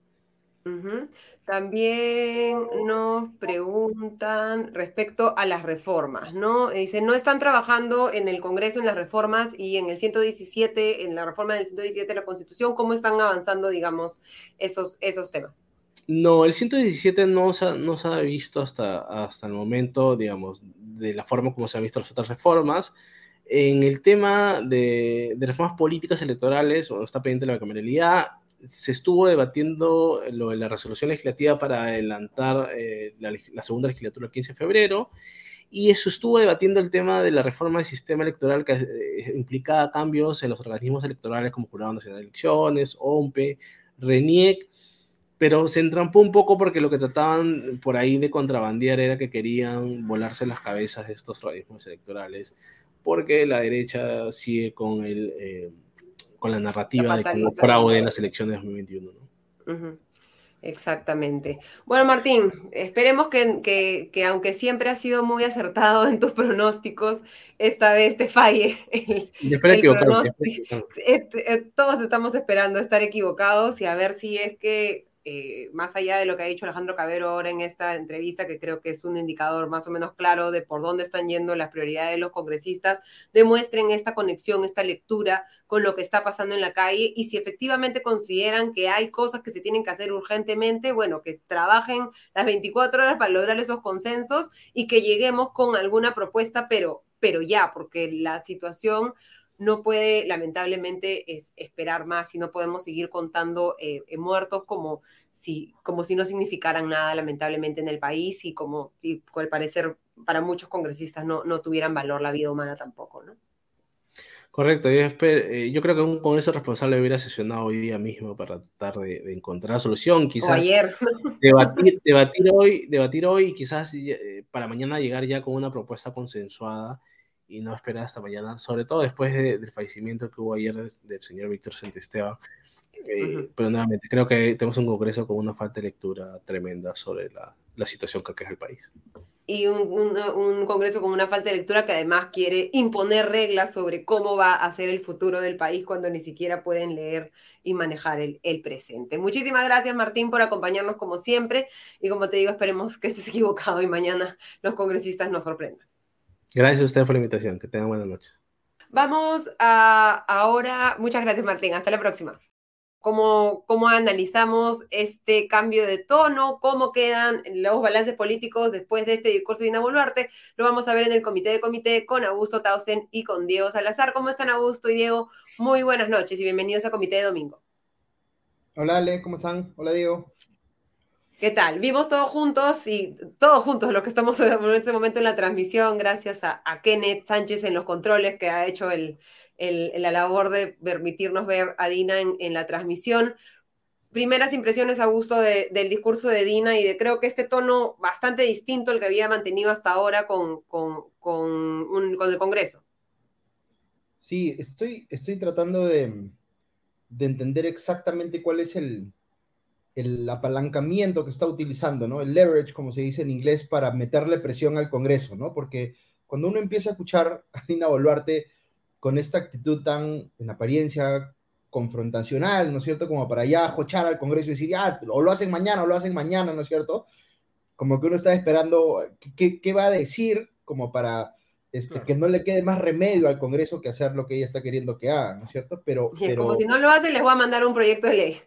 También nos preguntan respecto a las reformas, ¿no? Dicen, no están trabajando en el Congreso en las reformas y en el 117, en la reforma del 117 de la Constitución, ¿cómo están avanzando, digamos, esos, esos temas? No, el 117 no se ha, no se ha visto hasta, hasta el momento, digamos, de la forma como se han visto las otras reformas. En el tema de, reformas políticas electorales, o está pendiente la cameralidad, se estuvo debatiendo lo de la resolución legislativa para adelantar eh, la, segunda legislatura el 15 de febrero, y eso estuvo debatiendo el tema de la reforma del sistema electoral que eh, implicaba cambios en los organismos electorales como Jurado Nacional de Elecciones, OMPE, RENIEC, pero se entrampó un poco porque lo que trataban por ahí de contrabandear era que querían volarse las cabezas de estos organismos electorales porque la derecha sigue con, el, eh, con la narrativa de que fraude en las elecciones de 2021. Exactamente. Bueno, Martín, esperemos que, aunque siempre has sido muy acertado en tus pronósticos, esta vez te falle el, pronóstico. Este, eh, todos estamos esperando estar equivocados y a ver si es que eh, más allá de lo que ha dicho Alejandro Cabero ahora en esta entrevista, que creo que es un indicador más o menos claro de por dónde están yendo las prioridades de los congresistas, demuestren esta conexión, esta lectura con lo que está pasando en la calle. Y si efectivamente consideran que hay cosas que se tienen que hacer urgentemente, bueno, que trabajen las 24 horas para lograr esos consensos y que lleguemos con alguna propuesta, pero, pero ya, porque la situación no puede lamentablemente es, esperar más y no podemos seguir contando eh, eh, muertos como si, como si no significaran nada lamentablemente en el país y como y, al parecer para muchos congresistas no, no tuvieran valor la vida humana tampoco, ¿no? Correcto, yo, eh, yo creo que un Congreso responsable hubiera sesionado hoy día mismo para tratar de, encontrar solución, quizás. O ayer. Debatir, debatir, hoy, debatir hoy y quizás para mañana llegar ya con una propuesta consensuada y no esperar hasta mañana, sobre todo después del fallecimiento que hubo ayer del, señor Víctor Santesteban. Eh, pero nuevamente, creo que tenemos un Congreso con una falta de lectura tremenda sobre la, la situación que aqueja el país. Y un, un, Congreso con una falta de lectura que además quiere imponer reglas sobre cómo va a ser el futuro del país cuando ni siquiera pueden leer y manejar el, el presente. Muchísimas gracias, Martín, por acompañarnos como siempre. Y como te digo, esperemos que estés equivocado y mañana los congresistas nos sorprendan. Gracias a usted por la invitación. Que tengan buenas noches. Vamos a ahora. Muchas gracias, Martín. Hasta la próxima. Cómo, cómo, analizamos este cambio de tono, cómo quedan los balances políticos después de este discurso de Dina Boluarte. Lo vamos a ver en el comité de comité con Augusto Tausen y con Diego Salazar. ¿Cómo están Augusto y Diego? Muy buenas noches y bienvenidos a Comité de Domingo. Hola Ale, ¿cómo están? Hola Diego. ¿Qué tal? Vimos todos juntos y todos juntos los que estamos en este momento en la transmisión, gracias a, Kenneth Sánchez en los controles que ha hecho el, la labor de permitirnos ver a Dina en, la transmisión. Primeras impresiones a gusto del discurso de Dina y de creo que este tono bastante distinto al que había mantenido hasta ahora con, con, con, el Congreso. Sí, estoy, estoy tratando de, de entender exactamente cuál es el, el apalancamiento que está utilizando, ¿no? El leverage, como se dice en inglés, para meterle presión al Congreso, ¿no? Porque cuando uno empieza a escuchar a Dina Boluarte con esta actitud tan, en apariencia, confrontacional, ¿no es cierto? Como para ya jochar al Congreso y decir, ya, o lo hacen mañana, o lo hacen mañana, ¿no es cierto? Como que uno está esperando qué, qué va a decir como para este, que no le quede más remedio al Congreso que hacer lo que ella está queriendo que haga, ¿no es cierto? Pero, pero... Como si no lo hace, les voy a mandar un proyecto de ley.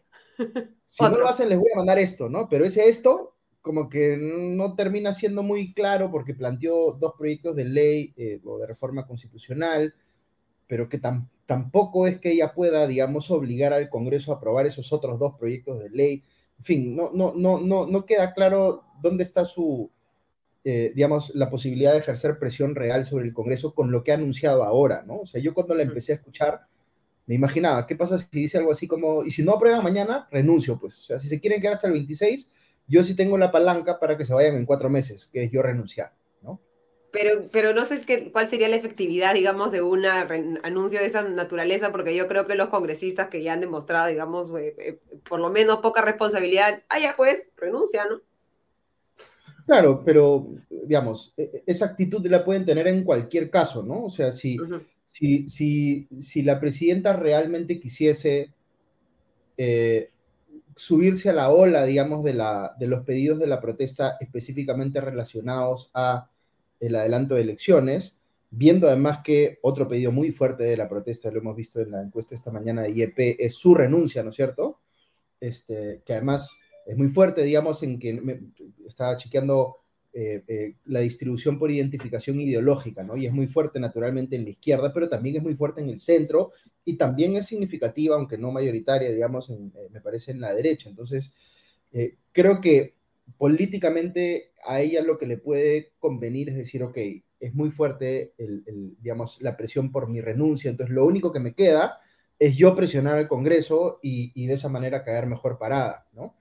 Si no lo hacen, les voy a mandar esto, ¿no? Pero ese esto, como que no termina siendo muy claro porque planteó dos proyectos de ley eh, o de reforma constitucional, pero que tampoco es que ella pueda, digamos, obligar al Congreso a aprobar esos otros dos proyectos de ley. En fin, no, no, no, no, no queda claro dónde está su, eh, digamos, la posibilidad de ejercer presión real sobre el Congreso con lo que ha anunciado ahora, ¿no? O sea, yo cuando la empecé a escuchar, me imaginaba, ¿qué pasa si dice algo así como, y si no aprueba mañana, renuncio? Pues, o sea, si se quieren quedar hasta el 26, yo sí tengo la palanca para que se vayan en cuatro meses, que es yo renunciar, ¿no? Pero, pero no sé qué, cuál sería la efectividad, digamos, de un anuncio de esa naturaleza, porque yo creo que los congresistas que ya han demostrado, digamos, eh, eh, por lo menos poca responsabilidad, ah, ya pues, renuncia, ¿no? Claro, pero, digamos, e, e, esa actitud la pueden tener en cualquier caso, ¿no? O sea, si si, si, si la presidenta realmente quisiese eh, subirse a la ola, digamos, de, la, de los pedidos de la protesta específicamente relacionados a el adelanto de elecciones, viendo además que otro pedido muy fuerte de la protesta, lo hemos visto en la encuesta esta mañana de IEP, es su renuncia, ¿no es cierto? Este, que además es muy fuerte, digamos, en que me, estaba chequeando eh, eh, la distribución por identificación ideológica, ¿no? Y es muy fuerte naturalmente en la izquierda, pero también es muy fuerte en el centro y también es significativa, aunque no mayoritaria, digamos, eh, me parece en la derecha. Entonces, creo que políticamente a ella lo que le puede convenir es decir, ok, es muy fuerte, el, digamos, la presión por mi renuncia, entonces lo único que me queda es yo presionar al Congreso y, y de esa manera caer mejor parada, ¿no?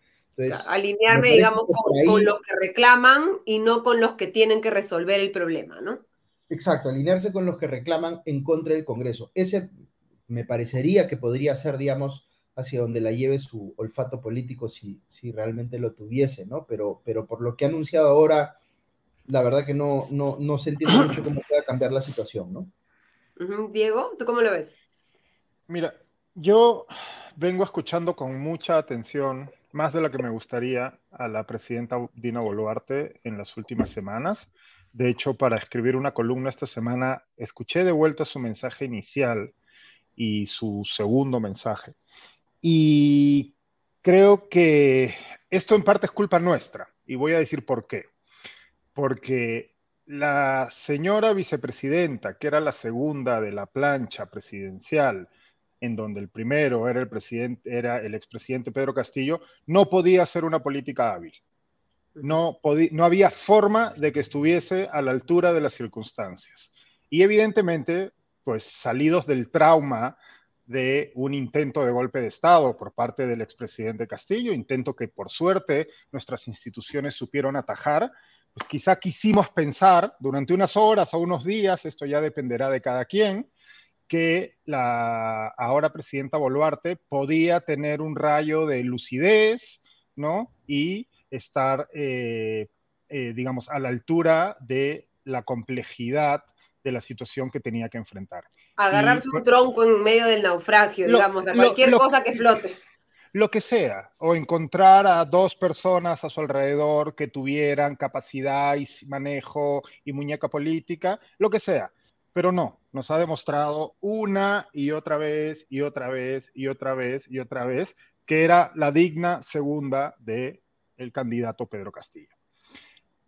Alinearme, digamos, con, los que reclaman y no con los que tienen que resolver el problema, ¿no? Exacto, alinearse con los que reclaman en contra del Congreso. Ese me parecería que podría ser, digamos, hacia donde la lleve su olfato político si, si realmente lo tuviese, ¿no? Pero, pero por lo que ha anunciado ahora, la verdad que no, no, no se entiende mucho cómo pueda cambiar la situación, ¿no? Diego, ¿tú cómo lo ves? Mira, yo vengo escuchando con mucha atención, más de lo que me gustaría, a la presidenta Dina Boluarte en las últimas semanas. De hecho, para escribir una columna esta semana, escuché de vuelta su mensaje inicial y su segundo mensaje. Y creo que esto en parte es culpa nuestra, y voy a decir por qué. Porque la señora vicepresidenta, que era la segunda de la plancha presidencial, en donde el primero era el presidente, era el expresidente Pedro Castillo, no podía hacer una política hábil. No, no había forma de que estuviese a la altura de las circunstancias. Y evidentemente, pues salidos del trauma de un intento de golpe de Estado por parte del expresidente Castillo, intento que por suerte nuestras instituciones supieron atajar. Pues quizá quisimos pensar durante unas horas o unos días, esto ya dependerá de cada quien, que la ahora presidenta Boluarte podía tener un rayo de lucidez, ¿no? Y estar, eh, eh, digamos, a la altura de la complejidad de la situación que tenía que enfrentar. Agarrarse un tronco en medio del naufragio, digamos, a cualquier cosa que flote. Lo que sea, o encontrar a dos personas a su alrededor que tuvieran capacidad y manejo y muñeca política, lo que sea. Pero no, nos ha demostrado una y otra vez y otra vez y otra vez y otra vez que era la digna segunda de el candidato Pedro Castillo.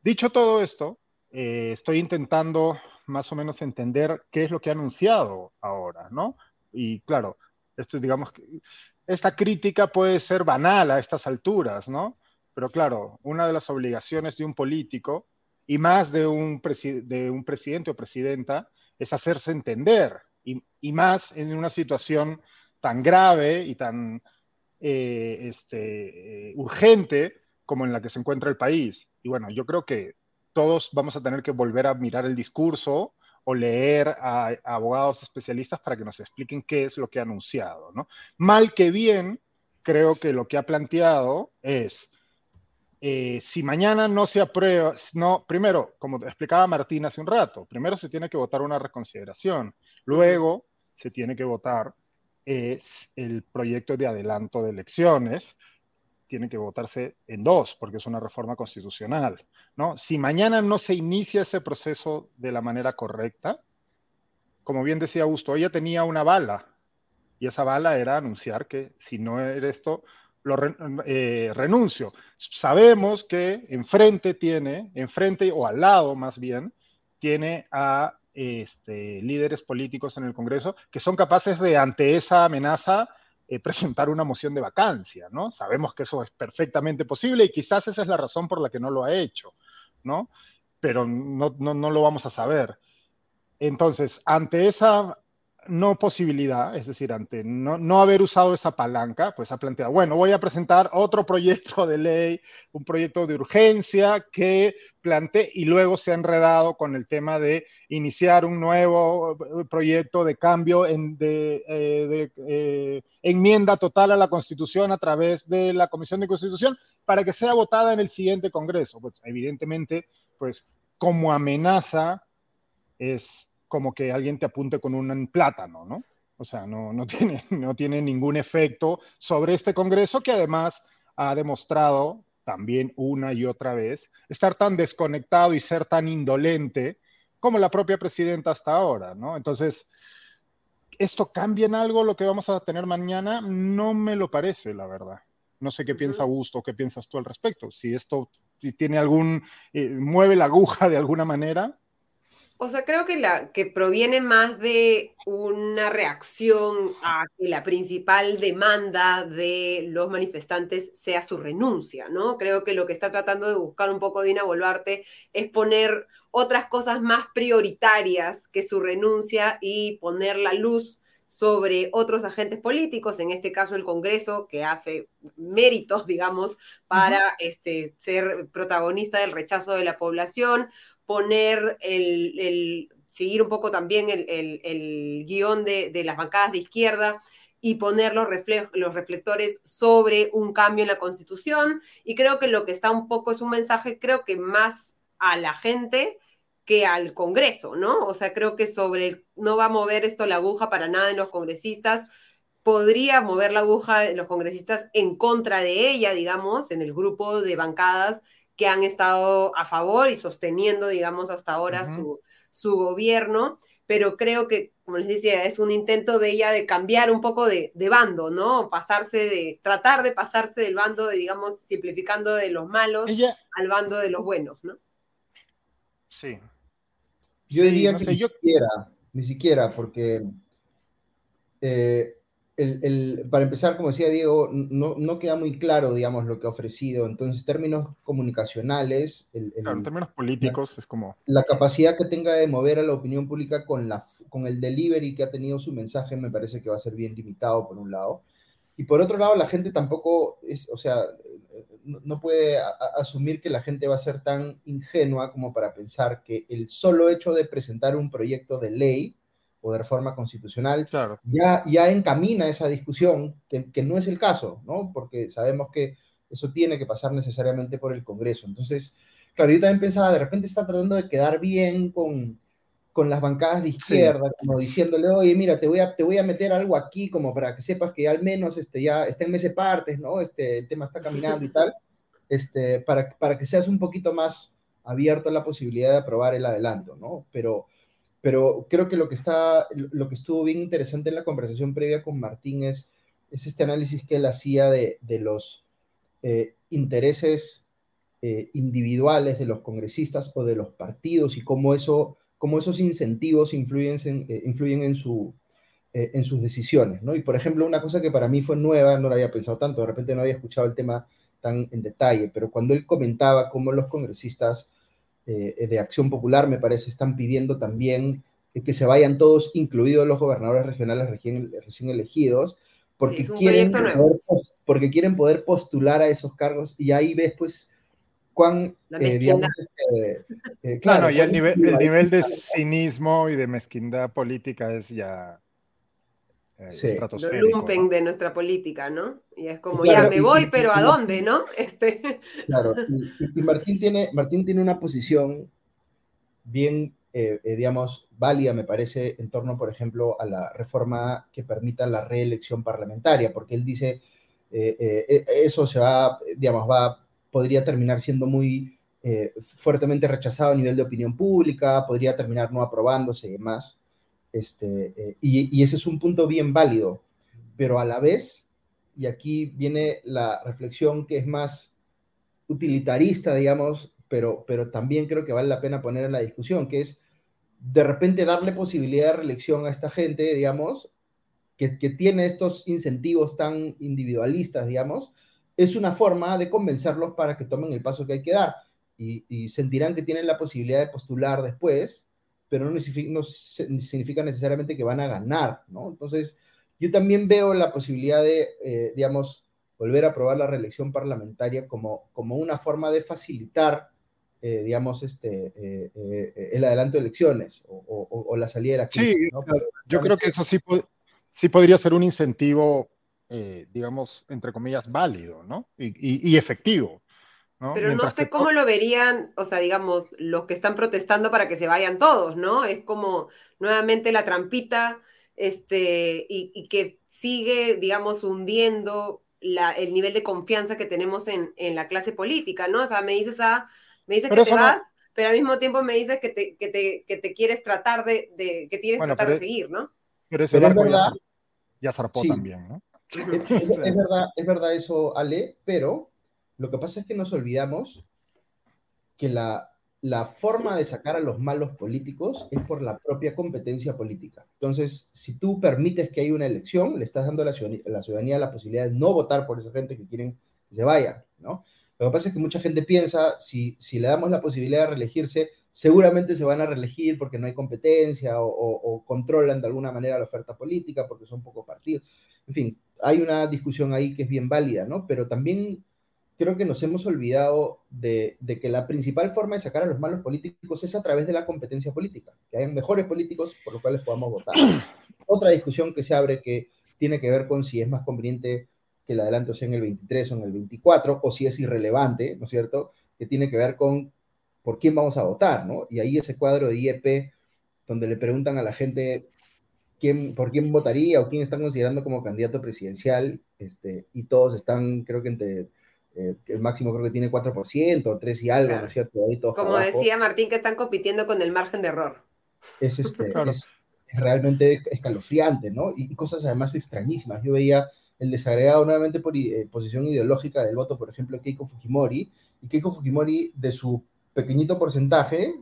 Dicho todo esto, eh, estoy intentando más o menos entender qué es lo que ha anunciado ahora, ¿no? Y claro, esto es, digamos, esta crítica puede ser banal a estas alturas, ¿no? Pero claro, una de las obligaciones de un político y más de un, de un presidente o presidenta es hacerse entender y, más en una situación tan grave y tan eh, este, eh, urgente como en la que se encuentra el país. Y bueno, yo creo que todos vamos a tener que volver a mirar el discurso o leer a, abogados especialistas para que nos expliquen qué es lo que ha anunciado. ¿no? Mal que bien, creo que lo que ha planteado es, eh, si mañana no se aprueba, no, primero, como explicaba Martín hace un rato, primero se tiene que votar una reconsideración, luego se tiene que votar el proyecto de adelanto de elecciones, tiene que votarse en dos, porque es una reforma constitucional. ¿no? Si mañana no se inicia ese proceso de la manera correcta, como bien decía Augusto, ella tenía una bala, y esa bala era anunciar que si no era esto, lo eh, renuncio. Sabemos que enfrente tiene, enfrente o al lado más bien, tiene a este, líderes políticos en el Congreso que son capaces de, ante esa amenaza, eh, presentar una moción de vacancia, ¿no? Sabemos que eso es perfectamente posible y quizás esa es la razón por la que no lo ha hecho, ¿no? Pero no, no, no lo vamos a saber. Entonces, ante esa no posibilidad, es decir, ante no, no, haber usado esa palanca, pues ha planteado, bueno, voy a presentar otro proyecto de ley, un proyecto de urgencia que plantee y luego se ha enredado con el tema de iniciar un nuevo eh, proyecto de cambio en, de, eh, eh, enmienda total a la Constitución a través de la Comisión de Constitución para que sea votada en el siguiente Congreso. Pues evidentemente, pues como amenaza es como que alguien te apunte con un plátano, ¿no? O sea, no, no, tiene, no tiene ningún efecto sobre este Congreso que además ha demostrado también una y otra vez estar tan desconectado y ser tan indolente como la propia presidenta hasta ahora, ¿no? Entonces, ¿esto cambia en algo lo que vamos a tener mañana? No me lo parece, la verdad. No sé qué piensa Augusto, qué piensas tú al respecto. Si esto si tiene algún, eh, mueve la aguja de alguna manera, o sea, creo que, la, que proviene más de una reacción a que la principal demanda de los manifestantes sea su renuncia, ¿no? Creo que lo que está tratando de buscar un poco Dina Boluarte es poner otras cosas más prioritarias que su renuncia y poner la luz sobre otros agentes políticos, en este caso el Congreso, que hace méritos, digamos, para este, ser protagonista del rechazo de la población, poner el, seguir un poco también el, guion de, las bancadas de izquierda, y poner los, los reflectores sobre un cambio en la constitución. Y creo que lo que está un poco es un mensaje, creo que más a la gente que al Congreso, ¿no? O sea, creo que sobre, no va a mover esto la aguja para nada en los congresistas, podría mover la aguja de los congresistas en contra de ella, digamos, en el grupo de bancadas que han estado a favor y sosteniendo, digamos, hasta ahora su, su gobierno, pero creo que, como les decía, es un intento de ella de cambiar un poco de, de, bando, ¿no? Pasarse de, tratar de pasarse del bando, de, digamos, simplificando de los malos al bando de los buenos, ¿no? Sí. Yo diría que ni siquiera, ni siquiera, porque eh, el, para empezar, como decía Diego, no, no, queda muy claro, digamos, lo que ha ofrecido. Entonces, términos comunicacionales... El, en términos políticos es como... La capacidad que tenga de mover a la opinión pública con, la, con el delivery que ha tenido su mensaje me parece que va a ser bien limitado, por un lado. Y por otro lado, la gente tampoco es, o sea, no, puede asumir que la gente va a ser tan ingenua como para pensar que el solo hecho de presentar un proyecto de ley o de reforma constitucional, ya, ya encamina esa discusión, que, que, no es el caso, ¿no? Porque sabemos que eso tiene que pasar necesariamente por el Congreso. Entonces, claro, yo también pensaba, de repente está tratando de quedar bien con, con las bancadas de izquierda, como diciéndole, oye, mira, te voy, a, te voy a meter algo aquí como para que sepas que al menos este, ya está en mes partes, ¿no? Este, el tema está caminando y tal, este, para, para que seas un poquito más abierto a la posibilidad de aprobar el adelanto, ¿no? Pero pero creo que lo que, está, lo que estuvo bien interesante en la conversación previa con Martín es, es este análisis que él hacía de, de los eh, intereses eh, individuales de los congresistas o de los partidos y cómo, eso, cómo esos incentivos influyen en, eh, influyen en, su, en sus decisiones. ¿no? Y por ejemplo, una cosa que para mí fue nueva, no lo había pensado tanto, de repente no había escuchado el tema tan en detalle, pero cuando él comentaba cómo los congresistas eh, de Acción Popular, me parece, están pidiendo también que se vayan todos, incluidos los gobernadores regionales recién, recién elegidos, porque, quieren poder, porque quieren poder postular a esos cargos y ahí ves pues cuán, eh, digamos, este, eh, claro, ya el nivel, el nivel de cinismo y de mezquindad política es ya eh, sí. lumpen de nuestra política, ¿no? Y es como, ya me voy, pero ¿a dónde, no? Este... Claro, y, Martín, tiene, Martín tiene una posición bien, eh, eh, digamos, válida, me parece, en torno, por ejemplo, a la reforma que permita la reelección parlamentaria, porque él dice, eso se va, digamos, va, podría terminar siendo muy fuertemente rechazado a nivel de opinión pública, podría terminar no aprobándose y demás. Este, eh, y, ese es un punto bien válido, pero a la vez, y aquí viene la reflexión que es más utilitarista, digamos, pero, pero también creo que vale la pena poner en la discusión, que es de repente darle posibilidad de reelección a esta gente, digamos, que, que tiene estos incentivos tan individualistas, digamos, es una forma de convencerlos para que tomen el paso que hay que dar. Y, y sentirán que tienen la posibilidad de postular después pero no significa, necesariamente que van a ganar, ¿no? Entonces, yo también veo la posibilidad de, eh, digamos, volver a aprobar la reelección parlamentaria como, como una forma de facilitar, eh, digamos, este, eh, el adelanto de elecciones o, la salida de la crisis. Sí, yo creo que eso sí, sí podría ser un incentivo, digamos, entre comillas, válido, ¿no? y efectivo. Pero no sé cómo lo verían, o sea, digamos, los que están protestando para que se vayan todos, ¿no? Es como nuevamente la trampita, este, y, que sigue, digamos, hundiendo la, el nivel de confianza que tenemos en, en, la clase política, ¿no? O sea, me dices, ah, me dices que te vas, pero al mismo tiempo me dices que te, que te, que te quieres tratar de, de que tienes tratar de seguir, ¿no? Pero, es verdad. Ya, zarpó también, ¿no? es, verdad, es verdad eso, Ale, pero lo que pasa es que nos olvidamos que la, la forma de sacar a los malos políticos es por la propia competencia política. Entonces, si tú permites que haya una elección, le estás dando a la ciudadanía, la posibilidad de no votar por esa gente que quieren que se vaya, ¿no? Lo que pasa es que mucha gente piensa, si, si le damos la posibilidad de reelegirse, seguramente se van a reelegir porque no hay competencia o, o controlan de alguna manera la oferta política porque son pocos partidos. En fin, hay una discusión ahí que es bien válida, ¿no? Pero también creo que nos hemos olvidado de, que la principal forma de sacar a los malos políticos es a través de la competencia política, que hayan mejores políticos por los cuales podamos votar. Otra discusión que se abre que tiene que ver con si es más conveniente que el adelanto sea en el 23 o en el 24, o si es irrelevante, ¿no es cierto? Que tiene que ver con por quién vamos a votar, ¿no? Y ahí ese cuadro de IEP, donde le preguntan a la gente quién, por quién votaría o quién están considerando como candidato presidencial, este, y todos están, creo que entre eh, el máximo creo que tiene 4%, 3 y algo, ¿no es cierto? Como decía Martín, que están compitiendo con el margen de error. Es, este, es, realmente escalofriante, ¿no? Y, cosas además extrañísimas. Yo veía el desagregado nuevamente por eh, posición ideológica del voto, por ejemplo, Keiko Fujimori, y Keiko Fujimori, de su pequeñito porcentaje,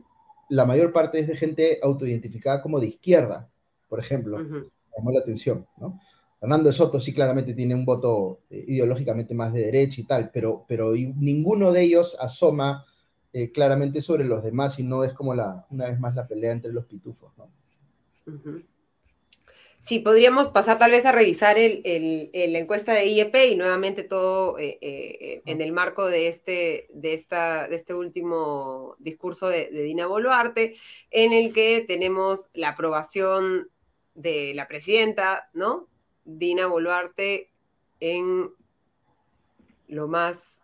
la mayor parte es de gente autoidentificada como de izquierda, por ejemplo. Llamó la atención, ¿no? Fernando Soto sí claramente tiene un voto eh, ideológicamente más de derecha y tal, pero, pero ninguno de ellos asoma eh, claramente sobre los demás y no es como la, una vez más la pelea entre los pitufos, ¿no? Sí, podríamos pasar tal vez a revisar el, la encuesta de IEP y nuevamente todo eh, en el marco de este, de, esta, de este último discurso de, de Dina Boluarte, en el que tenemos la aprobación de la presidenta, ¿no? Dina Boluarte en lo más...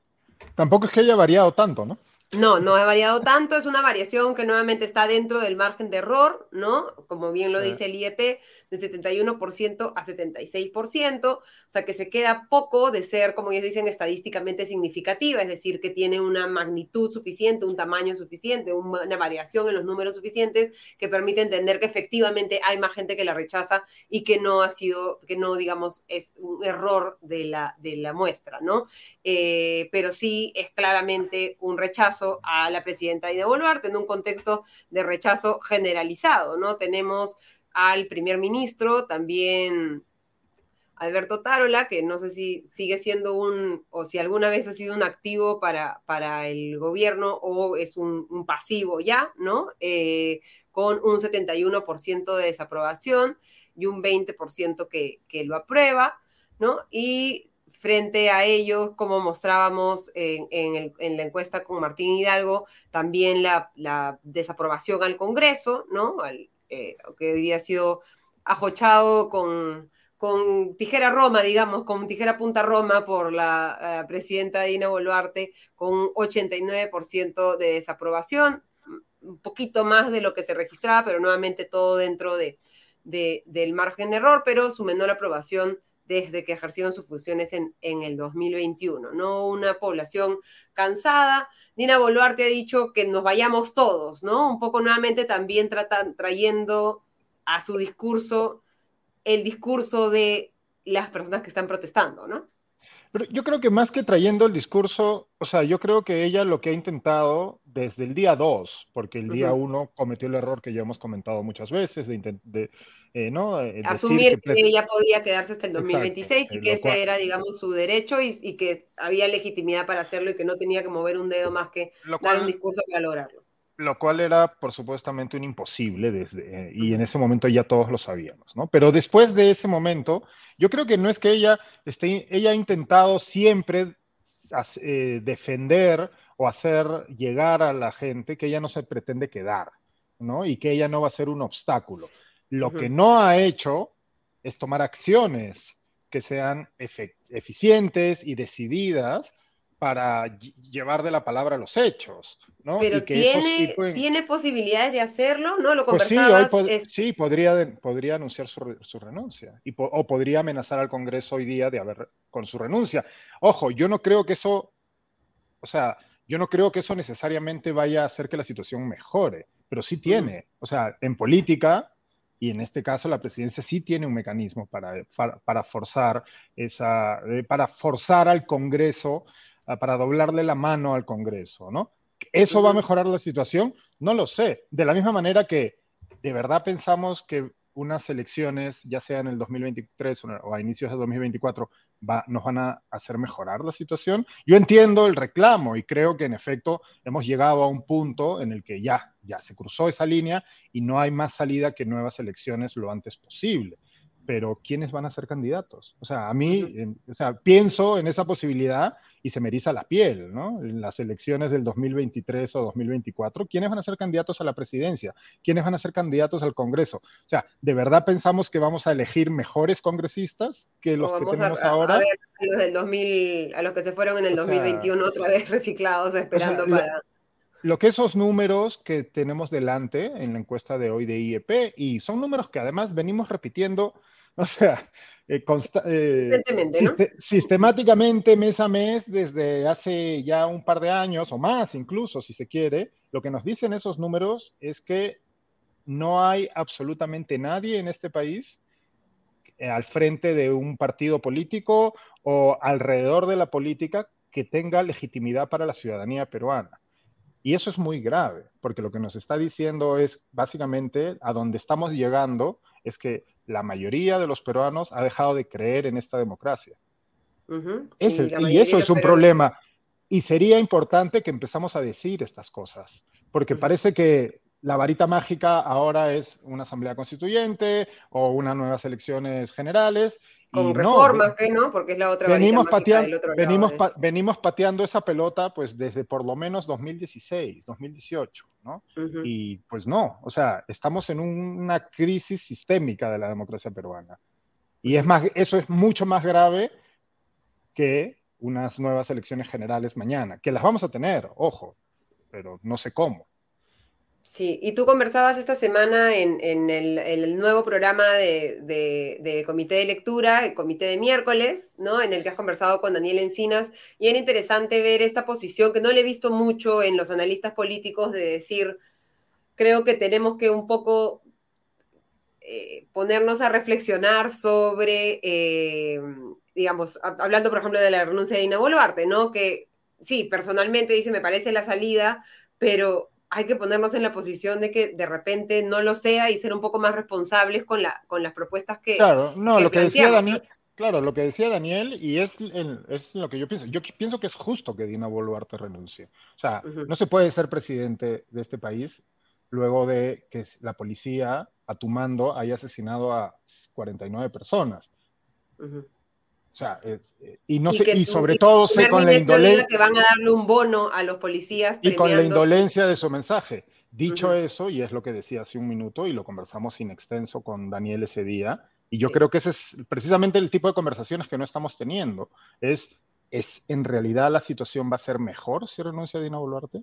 Tampoco es que haya variado tanto, ¿no? No, no ha variado tanto, es una variación que nuevamente está dentro del margen de error, ¿no? Como bien lo dice el IEP, de 71% a 76%, o sea que se queda poco de ser, como ellos dicen, estadísticamente significativa, es decir, que tiene una magnitud suficiente, un tamaño suficiente, una variación en los números suficientes que permite entender que efectivamente hay más gente que la rechaza y que no ha sido, que no, digamos, es un error de la, de la muestra, ¿no? Eh, pero sí es claramente un rechazo a la presidenta Dina Boluarte en un contexto de rechazo generalizado, ¿no? Tenemos al primer ministro, también Alberto Tarola, que no sé si sigue siendo un, o si alguna vez ha sido un activo para, para el gobierno o es un, pasivo ya, ¿no? Eh, con un 71% de desaprobación y un 20% que, que lo aprueba, ¿no? Y frente a ellos, como mostrábamos en, la encuesta con Martín Hidalgo, también la, desaprobación al Congreso, ¿no? Eh, que hoy día ha sido ajochado con, con tijera Roma, digamos, con tijera punta Roma por la presidenta Dina Boluarte, con un 89% de desaprobación, un poquito más de lo que se registraba, pero nuevamente todo dentro de, del margen de error, pero su menor aprobación desde que ejercieron sus funciones en, en, el 2021, ¿no? Una población cansada. Dina Boluarte ha dicho que nos vayamos todos, ¿no? Un poco nuevamente también tratan, trayendo a su discurso el discurso de las personas que están protestando, ¿no? Pero yo creo que más que trayendo el discurso, o sea, yo creo que ella lo que ha intentado desde el día 2, porque el día 1 cometió el error que ya hemos comentado muchas veces, de, eh, ¿no? Eh, Asumir que, ella podía quedarse hasta el 2026 y que ese era, digamos, su derecho y, que había legitimidad para hacerlo y que no tenía que mover un dedo más que dar un discurso para lograrlo. Lo cual era, por supuestamente, un imposible desde, eh, y en ese momento ya todos lo sabíamos, ¿no? Pero después de ese momento, yo creo que no es que ella esté, ella ha intentado siempre defender o hacer llegar a la gente que ella no se pretende quedar, ¿no? Y que ella no va a ser un obstáculo. Lo que no ha hecho es tomar acciones que sean eficientes y decididas para llevar de la palabra a los hechos, ¿no? Pero tiene, tiene posibilidades de hacerlo, ¿no? Lo pues sí, sí, podría, podría anunciar su, renuncia y o podría amenazar al Congreso hoy día de haber con su renuncia. Ojo, yo no creo que eso, o sea, yo no creo que eso necesariamente vaya a hacer que la situación mejore, pero sí tiene, o sea, en política y en este caso la presidencia sí tiene un mecanismo para, para, forzar esa, eh, para forzar al Congreso para doblarle la mano al Congreso, ¿no? ¿Eso va a mejorar la situación? No lo sé. De la misma manera que de verdad pensamos que unas elecciones, ya sea en el 2023 o a inicios de 2024, va, nos van a hacer mejorar la situación. Yo entiendo el reclamo y creo que en efecto hemos llegado a un punto en el que ya, ya se cruzó esa línea y no hay más salida que nuevas elecciones lo antes posible. Pero ¿quiénes van a ser candidatos? O sea, a mí, o sea, pienso en esa posibilidad y se me eriza la piel, ¿no? En las elecciones del 2023 o 2024, ¿quiénes van a ser candidatos a la presidencia? ¿Quiénes van a ser candidatos al Congreso? O sea, ¿de verdad pensamos que vamos a elegir mejores congresistas que los que tenemos ahora? A, ver, a los del 2000, a los que se fueron en el 2021 otra vez reciclados esperando para lo que esos números que tenemos delante en la encuesta de hoy de IEP, y son números que además venimos repitiendo O sea, eh, eh, sistemáticamente, mes a mes, desde hace ya un par de años o más incluso, si se quiere, lo que nos dicen esos números es que no hay absolutamente nadie en este país eh, al frente de un partido político o alrededor de la política que tenga legitimidad para la ciudadanía peruana. Y eso es muy grave, porque lo que nos está diciendo es básicamente a donde estamos llegando es que la mayoría de los peruanos ha dejado de creer en esta democracia. y, eso es un problema. Y sería importante que empezamos a decir estas cosas, porque parece que la varita mágica ahora es una asamblea constituyente o unas nuevas elecciones generales con reformas, que no, porque es la otra venimos pateando, venimos, venimos pateando esa pelota pues desde por lo menos 2016, 2018, ¿no? Y pues no, o sea, estamos en una crisis sistémica de la democracia peruana. Y es más, eso es mucho más grave que unas nuevas elecciones generales mañana, que las vamos a tener, ojo, pero no sé cómo. Sí, y tú conversabas esta semana en, el, nuevo programa de, comité de lectura, el comité de miércoles, ¿no? En el que has conversado con Daniel Encinas, y era interesante ver esta posición que no le he visto mucho en los analistas políticos de decir, creo que tenemos que un poco eh, ponernos a reflexionar sobre, eh, digamos, hablando por ejemplo de la renuncia de Ina Boluarte, ¿no? Que sí, personalmente dice, me parece la salida, pero hay que ponernos en la posición de que de repente no lo sea y ser un poco más responsables con, la, con las propuestas que. Claro, no, lo que decía Daniel. Claro, lo que decía Daniel, y es, es lo que yo pienso. Yo pienso que es justo que Dina Boluarte renuncie. O sea, no se puede ser presidente de este país luego de que la policía, a tu mando, haya asesinado a 49 personas. O sea, eh, y, no y sobre todo sé con la indolencia. que van a darle un bono a los policías. Y con la indolencia de su mensaje. Dicho eso, y es lo que decía hace un minuto, y lo conversamos sin extenso con Daniel ese día, y yo creo que ese es precisamente el tipo de conversaciones que no estamos teniendo. Es, ¿es en realidad la situación va a ser mejor si renuncia Dina Boluarte?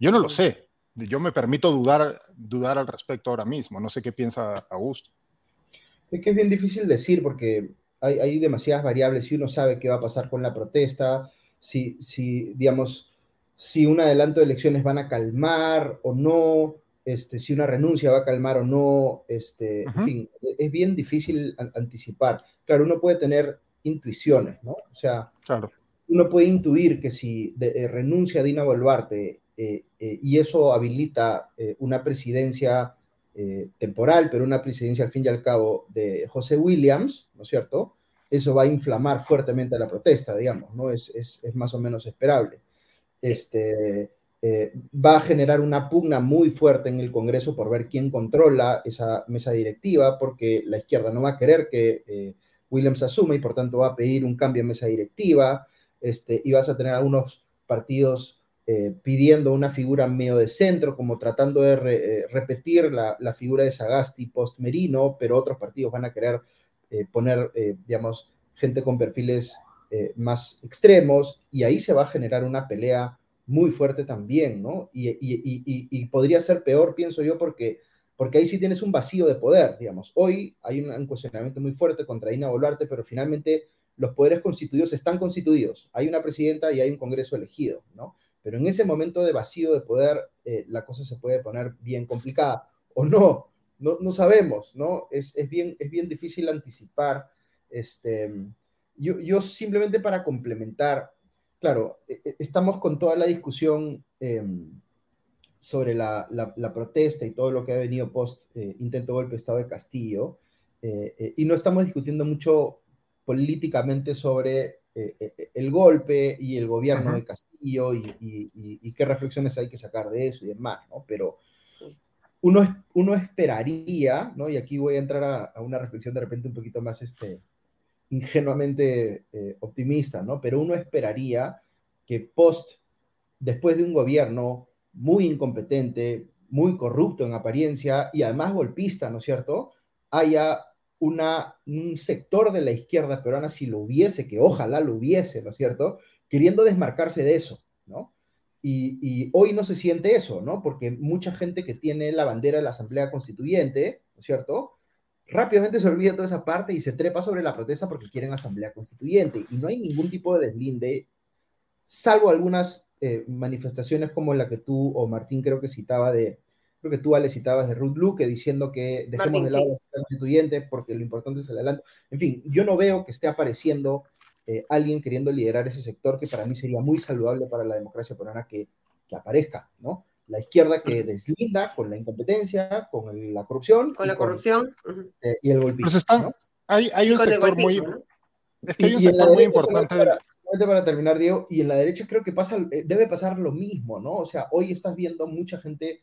Yo no lo sé. Yo me permito dudar, dudar al respecto ahora mismo. No sé qué piensa Augusto. Es que es bien difícil decir porque hay, demasiadas variables y uno sabe qué va a pasar con la protesta, si, si, digamos, si un adelanto de elecciones van a calmar o no, este, si una renuncia va a calmar o no, este, en fin, e, es bien difícil anticipar. Claro, uno puede tener intuiciones, ¿no? O sea, claro. uno puede intuir que si eh, renuncia a Dina Boluarte eh, eh, y eso habilita una presidencia eh, temporal, pero una presidencia al fin y al cabo de José Williams, ¿no es cierto? Eso va a inflamar fuertemente la protesta, digamos, ¿no? Es, es, es más o menos esperable. Este, eh, va a generar una pugna muy fuerte en el Congreso por ver quién controla esa mesa directiva, porque la izquierda no va a querer que eh, Williams asuma y por tanto va a pedir un cambio en mesa directiva, este, y vas a tener algunos partidos eh, pidiendo una figura medio de centro, como tratando de eh, repetir la, figura de Sagasti post-Merino, pero otros partidos van a querer eh, poner, digamos, gente con perfiles más extremos, y ahí se va a generar una pelea muy fuerte también, ¿no? Y, podría ser peor, pienso yo, porque, porque ahí sí tienes un vacío de poder, digamos. Hoy hay un cuestionamiento muy fuerte contra Ina Boluarte, pero finalmente los poderes constituidos están constituidos. Hay una presidenta y hay un Congreso elegido, ¿no? Pero en ese momento de vacío de poder, eh, la cosa se puede poner bien complicada. O no, no, no sabemos, ¿no? Es, es, bien, es bien difícil anticipar. Este, yo, yo simplemente para complementar, claro, e, e, estamos con toda la discusión em, sobre la, la, protesta y todo lo que ha venido post eh, intento golpe de Estado de Castillo, eh, y no estamos discutiendo mucho políticamente sobre eh, eh, el golpe y el gobierno de Castillo y, qué reflexiones hay que sacar de eso y demás, ¿no? Pero uno, uno esperaría, ¿no? Y aquí voy a entrar a, una reflexión de repente un poquito más este, ingenuamente eh, optimista, ¿no? Pero uno esperaría que post, después de un gobierno muy incompetente, muy corrupto en apariencia y además golpista, ¿no es cierto?, haya un sector de la izquierda peruana, si lo hubiese, que ojalá lo hubiese, ¿no es cierto?, queriendo desmarcarse de eso, ¿no? Y, hoy no se siente eso, ¿no? Porque mucha gente que tiene la bandera de la Asamblea Constituyente, ¿no es cierto?, rápidamente se olvida toda esa parte y se trepa sobre la protesta porque quieren Asamblea Constituyente. Y no hay ningún tipo de deslinde, salvo algunas eh, manifestaciones como la que tú o Martín creo que citaba de, creo que tú Ale citabas de Ruth Luque diciendo que dejemos de lado la constituyente porque lo importante es el adelanto. En fin, yo no veo que esté apareciendo eh, alguien queriendo liderar ese sector que para mí sería muy saludable para la democracia peruana que, que aparezca, ¿no? La izquierda que deslinda con la incompetencia, con la corrupción. Con la corrupción. Eh, y el golpismo. Pues ¿no? hay, hay un sector muy... y, en la muy importante para terminar, Diego, y en la derecha creo que pasa, eh, debe pasar lo mismo, ¿no? O sea, hoy estás viendo mucha gente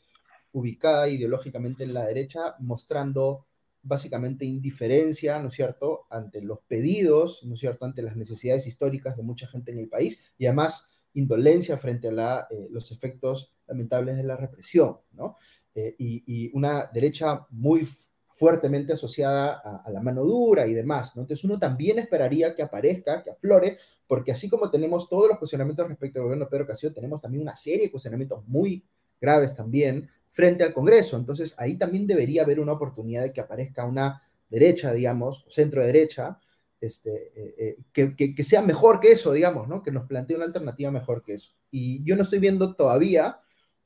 ubicada ideológicamente en la derecha mostrando básicamente indiferencia, ¿no es cierto?, ante los pedidos, ¿no es cierto?, ante las necesidades históricas de mucha gente en el país y además indolencia frente a eh, los efectos lamentables de la represión, ¿no? Eh, y, una derecha muy fuertemente asociada a, la mano dura y demás, ¿no? Entonces uno también esperaría que aparezca, que aflore, porque así como tenemos todos los cuestionamientos respecto al gobierno de Pedro Castillo, tenemos también una serie de cuestionamientos muy graves también frente al Congreso. Entonces ahí también debería haber una oportunidad de que aparezca una derecha, digamos, centro derecha, este, eh, eh, que, sea mejor que eso, digamos, ¿no? Que nos plantee una alternativa mejor que eso. Y yo no estoy viendo todavía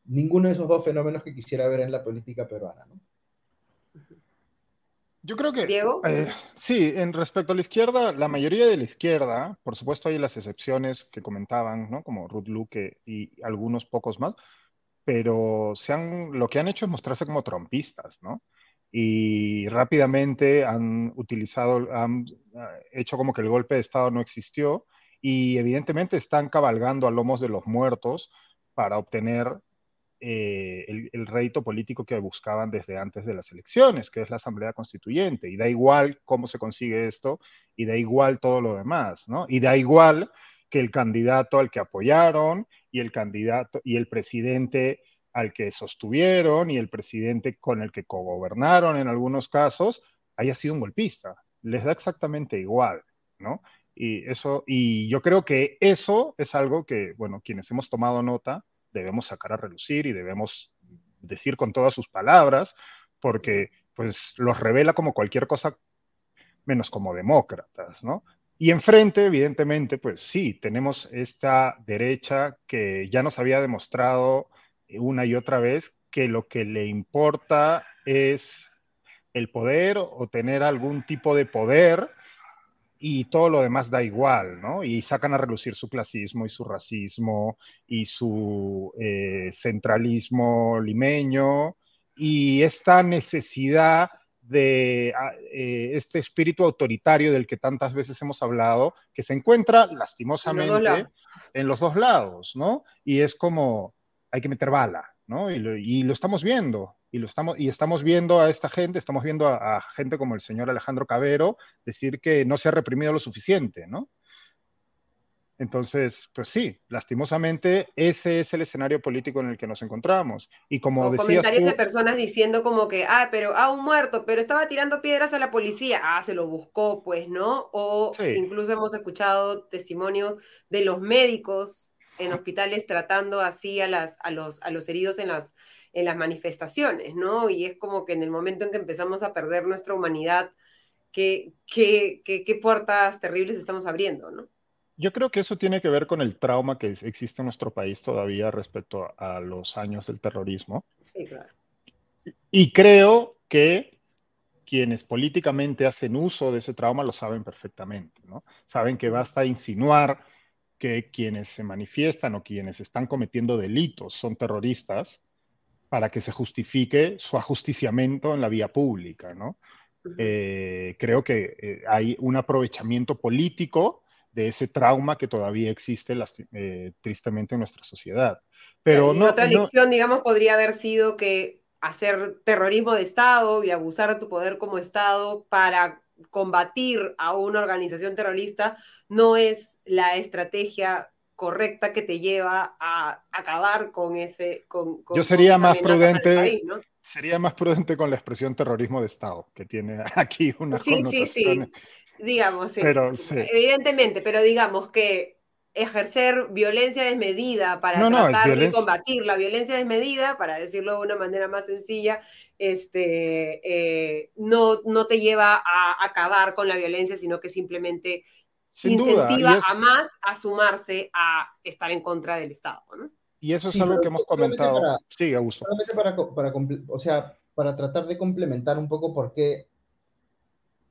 ninguno de esos dos fenómenos que quisiera ver en la política peruana, ¿no? Yo creo que... Diego. Eh, sí, en respecto a la izquierda, la mayoría de la izquierda, por supuesto hay las excepciones que comentaban, ¿no? Como Ruth Luque y algunos pocos más, pero se han, lo que han hecho es mostrarse como trompistas, ¿no? Y rápidamente han utilizado, han hecho como que el golpe de Estado no existió y evidentemente están cabalgando a lomos de los muertos para obtener eh, el, el, rédito político que buscaban desde antes de las elecciones, que es la Asamblea Constituyente. Y da igual cómo se consigue esto, y da igual todo lo demás, ¿no? Y da igual que el candidato al que apoyaron, y el candidato, y el presidente al que sostuvieron, y el presidente con el que cogobernaron en algunos casos, haya sido un golpista. Les da exactamente igual, ¿no? Y eso, y yo creo que eso es algo que, bueno, quienes hemos tomado nota, debemos sacar a relucir y debemos decir con todas sus palabras, porque pues los revela como cualquier cosa menos como demócratas, ¿no? Y enfrente, evidentemente, pues sí, tenemos esta derecha que ya nos había demostrado una y otra vez que lo que le importa es el poder o tener algún tipo de poder y todo lo demás da igual, ¿no? Y sacan a relucir su clasismo y su racismo y su eh, centralismo limeño y esta necesidad de ah, eh, este espíritu autoritario del que tantas veces hemos hablado, que se encuentra lastimosamente en los dos lados, ¿no? Y es como, hay que meter bala, ¿no? y lo estamos viendo, y, lo estamos, y estamos viendo a esta gente, estamos viendo a, gente como el señor Alejandro Cabero decir que no se ha reprimido lo suficiente, ¿no? Entonces, pues sí, lastimosamente ese es el escenario político en el que nos encontramos. Y como o comentarios de personas diciendo como que, ah, pero, ah, un muerto, pero estaba tirando piedras a la policía, ah, se lo buscó, pues, ¿no? O incluso hemos escuchado testimonios de los médicos en hospitales tratando así a, las, a, los, a los heridos en las, en las manifestaciones, ¿no? Y es como que en el momento en que empezamos a perder nuestra humanidad, ¿qué, qué, qué, puertas terribles estamos abriendo, ¿no? Yo creo que eso tiene que ver con el trauma que existe en nuestro país todavía respecto a los años del terrorismo. Sí, claro. Y creo que quienes políticamente hacen uso de ese trauma lo saben perfectamente, ¿no? Saben que basta insinuar que quienes se manifiestan o quienes están cometiendo delitos son terroristas para que se justifique su ajusticiamiento en la vía pública, ¿no? Eh, creo que eh, hay un aprovechamiento político de ese trauma que todavía existe eh, tristemente en nuestra sociedad. Pero no, otra lección, digamos, podría haber sido que hacer terrorismo de Estado y abusar de tu poder como Estado para combatir a una organización terrorista no es la estrategia correcta que te lleva a acabar con ese con, yo sería más prudente sería más prudente con la expresión terrorismo de Estado que tiene aquí una sí sí sí digamos pero, evidentemente pero digamos que ejercer violencia desmedida para tratar de combatir la violencia desmedida, para decirlo de una manera más sencilla, este, eh, no, no te lleva a acabar con la violencia, sino que simplemente incentiva a más a sumarse a estar en contra del Estado. Y eso es algo que hemos comentado. Para, sí, Augusto. Solamente para, para, o sea, para tratar de complementar un poco por qué,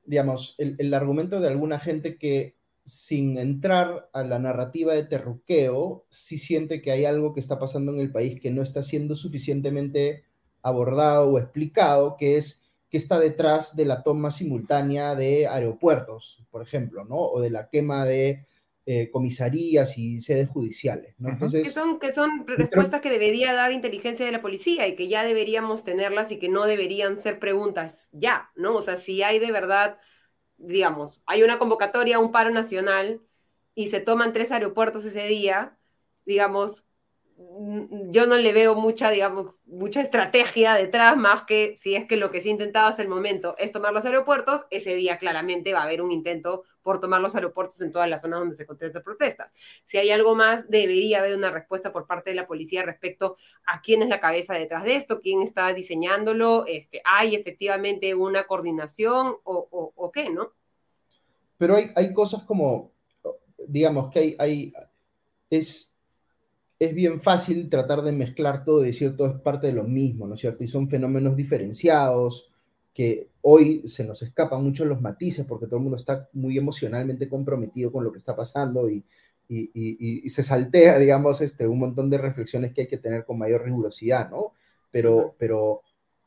digamos, el, el argumento de alguna gente que sin entrar a la narrativa de terruqueo, sí siente que hay algo que está pasando en el país que no está siendo suficientemente abordado o explicado, que es que está detrás de la toma simultánea de aeropuertos, por ejemplo, ¿no? O de la quema de eh, comisarías y sedes judiciales, ¿no? Entonces, que son, que son respuestas que debería dar inteligencia de la policía y que ya deberíamos tenerlas y que no deberían ser preguntas ya, ¿no? O sea, si hay de verdad digamos, hay una convocatoria, un paro nacional y se toman tres aeropuertos ese día, digamos, yo no le veo mucha, digamos, mucha estrategia detrás, más que si es que lo que se intentaba hasta el momento es tomar los aeropuertos, ese día claramente va a haber un intento por tomar los aeropuertos en todas las zonas donde se estas protestas. Si hay algo más, debería haber una respuesta por parte de la policía respecto a quién es la cabeza detrás de esto, quién está diseñándolo, este, hay efectivamente una coordinación o, o, qué, ¿no? Pero hay, hay cosas como, digamos, que hay, hay es, es bien fácil tratar de mezclar todo y decir todo es parte de lo mismo, ¿no es cierto? Y son fenómenos diferenciados que hoy se nos escapan mucho los matices porque todo el mundo está muy emocionalmente comprometido con lo que está pasando y, y, y, se saltea, digamos, este, un montón de reflexiones que hay que tener con mayor rigurosidad, ¿no? Pero, pero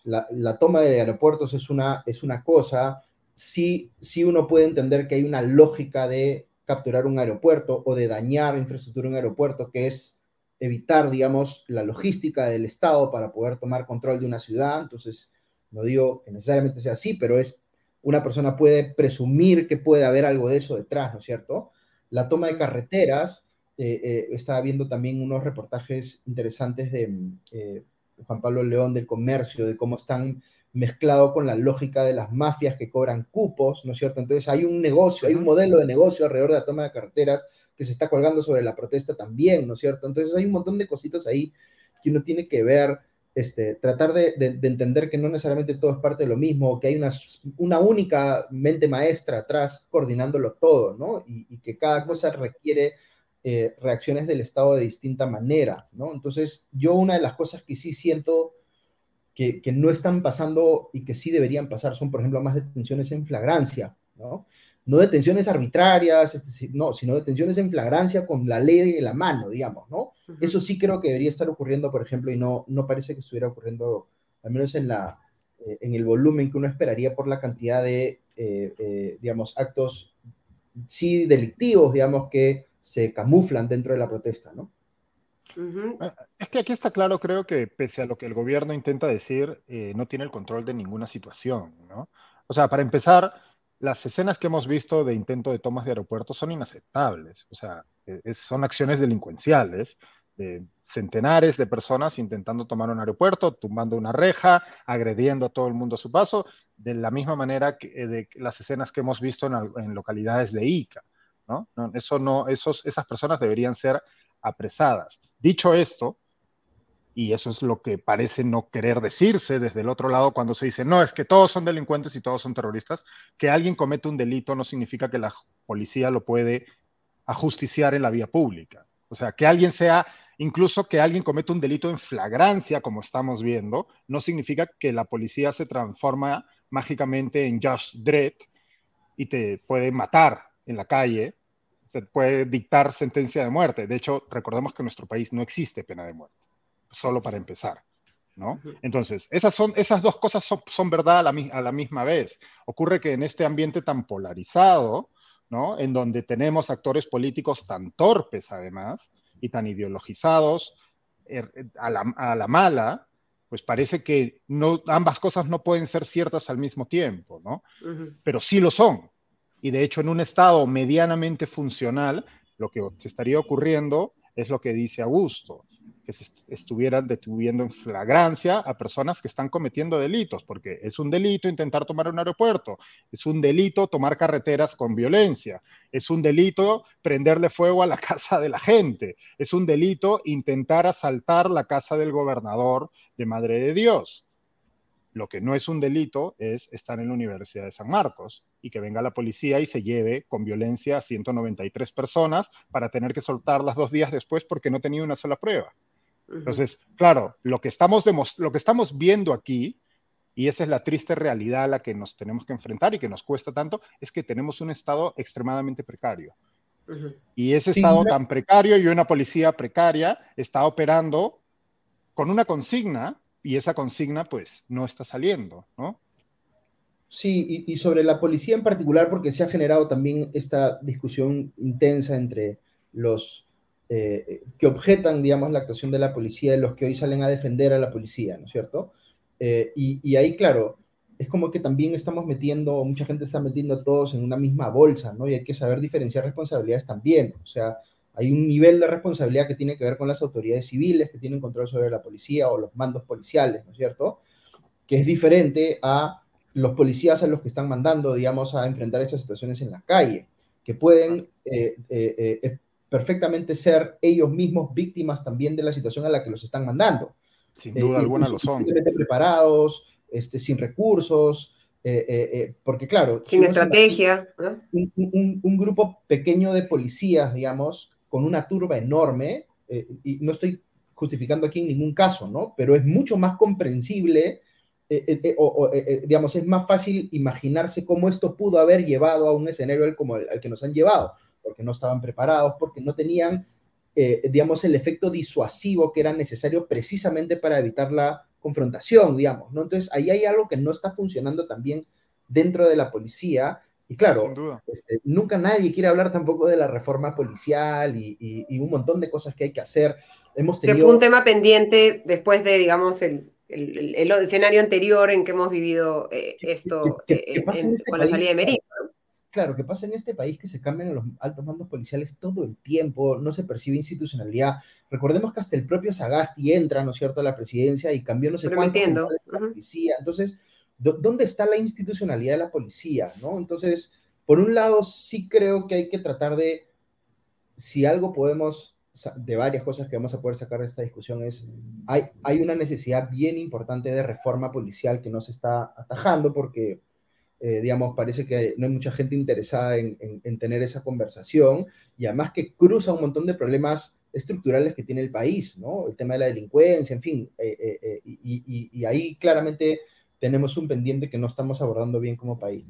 la, la, toma de aeropuertos es una, es una cosa, sí, sí uno puede entender que hay una lógica de capturar un aeropuerto o de dañar infraestructura en un aeropuerto, que es evitar, digamos, la logística del Estado para poder tomar control de una ciudad. Entonces, no digo que necesariamente sea así, pero es una persona puede presumir que puede haber algo de eso detrás, ¿no es cierto? La toma de carreteras, eh, eh, estaba viendo también unos reportajes interesantes de eh, Juan Pablo León del comercio, de cómo están mezclado con la lógica de las mafias que cobran cupos, ¿no es cierto? Entonces hay un negocio, hay un modelo de negocio alrededor de la toma de carreteras que se está colgando sobre la protesta también, ¿no es cierto? Entonces hay un montón de cositas ahí que uno tiene que ver, este, tratar de, entender que no necesariamente todo es parte de lo mismo, que hay una, una única mente maestra atrás coordinándolo todo, ¿no? Y, que cada cosa requiere eh, reacciones del Estado de distinta manera, ¿no? Entonces yo una de las cosas que sí siento que, no están pasando y que sí deberían pasar son, por ejemplo, más detenciones en flagrancia, ¿no? No detenciones arbitrarias, este, no, sino detenciones en flagrancia con la ley en la mano, digamos, ¿no? Eso sí creo que debería estar ocurriendo, por ejemplo, y no, no parece que estuviera ocurriendo, al menos en, la, eh, en el volumen que uno esperaría por la cantidad de, eh, eh, digamos, actos sí delictivos, digamos, que se camuflan dentro de la protesta, ¿no? Ah, es que aquí está claro, creo que pese a lo que el gobierno intenta decir, eh, no tiene el control de ninguna situación, ¿no? O sea, para empezar, las escenas que hemos visto de intento de tomas de aeropuertos son inaceptables, o sea, eh, son acciones delincuenciales de centenares de personas intentando tomar un aeropuerto, tumbando una reja, agrediendo a todo el mundo a su paso, de la misma manera que eh, las escenas que hemos visto en, localidades de Ica, ¿no? Eso no, esos, esas personas deberían ser apresadas. Dicho esto, y eso es lo que parece no querer decirse desde el otro lado cuando se dice, no, es que todos son delincuentes y todos son terroristas, que alguien comete un delito no significa que la policía lo puede ajusticiar en la vía pública. O sea, que alguien sea, incluso que alguien cometa un delito en flagrancia, como estamos viendo, no significa que la policía se transforma mágicamente en Just Dread y te puede matar en la calle se puede dictar sentencia de muerte. De hecho, recordemos que en nuestro país no existe pena de muerte, solo para empezar. ¿no? Entonces, esas, son, esas dos cosas son, verdad a la, a la, misma vez. Ocurre que en este ambiente tan polarizado, ¿no? en donde tenemos actores políticos tan torpes además y tan ideologizados er, a la, a la mala, pues parece que no, ambas cosas no pueden ser ciertas al mismo tiempo, ¿no? Pero sí lo son. Y de hecho, en un estado medianamente funcional, lo que estaría ocurriendo es lo que dice Augusto que se estuvieran deteniendo en flagrancia a personas que están cometiendo delitos, porque es un delito intentar tomar un aeropuerto, es un delito tomar carreteras con violencia, es un delito prenderle fuego a la casa de la gente, es un delito intentar asaltar la casa del gobernador de Madre de Dios. Lo que no es un delito es estar en la Universidad de San Marcos y que venga la policía y se lleve con violencia a 193 personas para tener que soltarlas dos días después porque no tenía una sola prueba. Entonces, claro, lo que, estamos lo que estamos viendo aquí, y esa es la triste realidad a la que nos tenemos que enfrentar y que nos cuesta tanto, es que tenemos un Estado extremadamente precario. Y ese Estado tan precario y una policía precaria está operando con una consigna y esa consigna pues no está saliendo, ¿no? Sí, y, sobre la policía en particular, porque se ha generado también esta discusión intensa entre los eh, que objetan, digamos, la actuación de la policía y los que hoy salen a defender a la policía, ¿no es cierto? Eh, y, ahí, claro, es como que también estamos metiendo, mucha gente está metiendo a todos en una misma bolsa, ¿no? Y hay que saber diferenciar responsabilidades también. O sea, hay un nivel de responsabilidad que tiene que ver con las autoridades civiles que tienen control sobre la policía o los mandos policiales, ¿no es cierto? Que es diferente a los policías a los que están mandando, digamos, a enfrentar esas situaciones en la calle, que pueden eh, perfectamente ser ellos mismos víctimas también de la situación a la que los están mandando. Sin duda eh, alguna lo son. preparados, este, sin recursos, eh, eh, porque claro... Sin estrategia. Un, grupo pequeño de policías, digamos, con una turba enorme, y no estoy justificando aquí en ningún caso, ¿no? Pero es mucho más comprensible, o, digamos, es más fácil imaginarse cómo esto pudo haber llevado a un escenario como al que nos han llevado porque no estaban preparados, porque no tenían, eh, digamos, el efecto disuasivo que era necesario precisamente para evitar la confrontación, digamos. Entonces, ahí hay algo que no está funcionando también dentro de la policía. Y claro, este, nunca nadie quiere hablar tampoco de la reforma policial y, un montón de cosas que hay que hacer. Hemos tenido... Que fue un tema pendiente después de, digamos, el, el, escenario anterior en que hemos vivido eh, esto eh, este con la salida de Merino claro, que pasa en este país que se cambian los altos mandos policiales todo el tiempo, no se percibe institucionalidad. Recordemos que hasta el propio Sagasti entra, ¿no es cierto?, a la presidencia y cambió no sé cuánto la policía. Entonces, ¿dónde está la institucionalidad de la policía, no? Entonces, por un lado, sí creo que hay que tratar de, si algo podemos, de varias cosas que vamos a poder sacar de esta discusión, es, hay, hay una necesidad bien importante de reforma policial que no se está atajando porque eh, digamos, parece que no hay mucha gente interesada en, tener esa conversación y además que cruza un montón de problemas estructurales que tiene el país, ¿no? El tema de la delincuencia, en fin, eh, eh, y, ahí claramente tenemos un pendiente que no estamos abordando bien como país.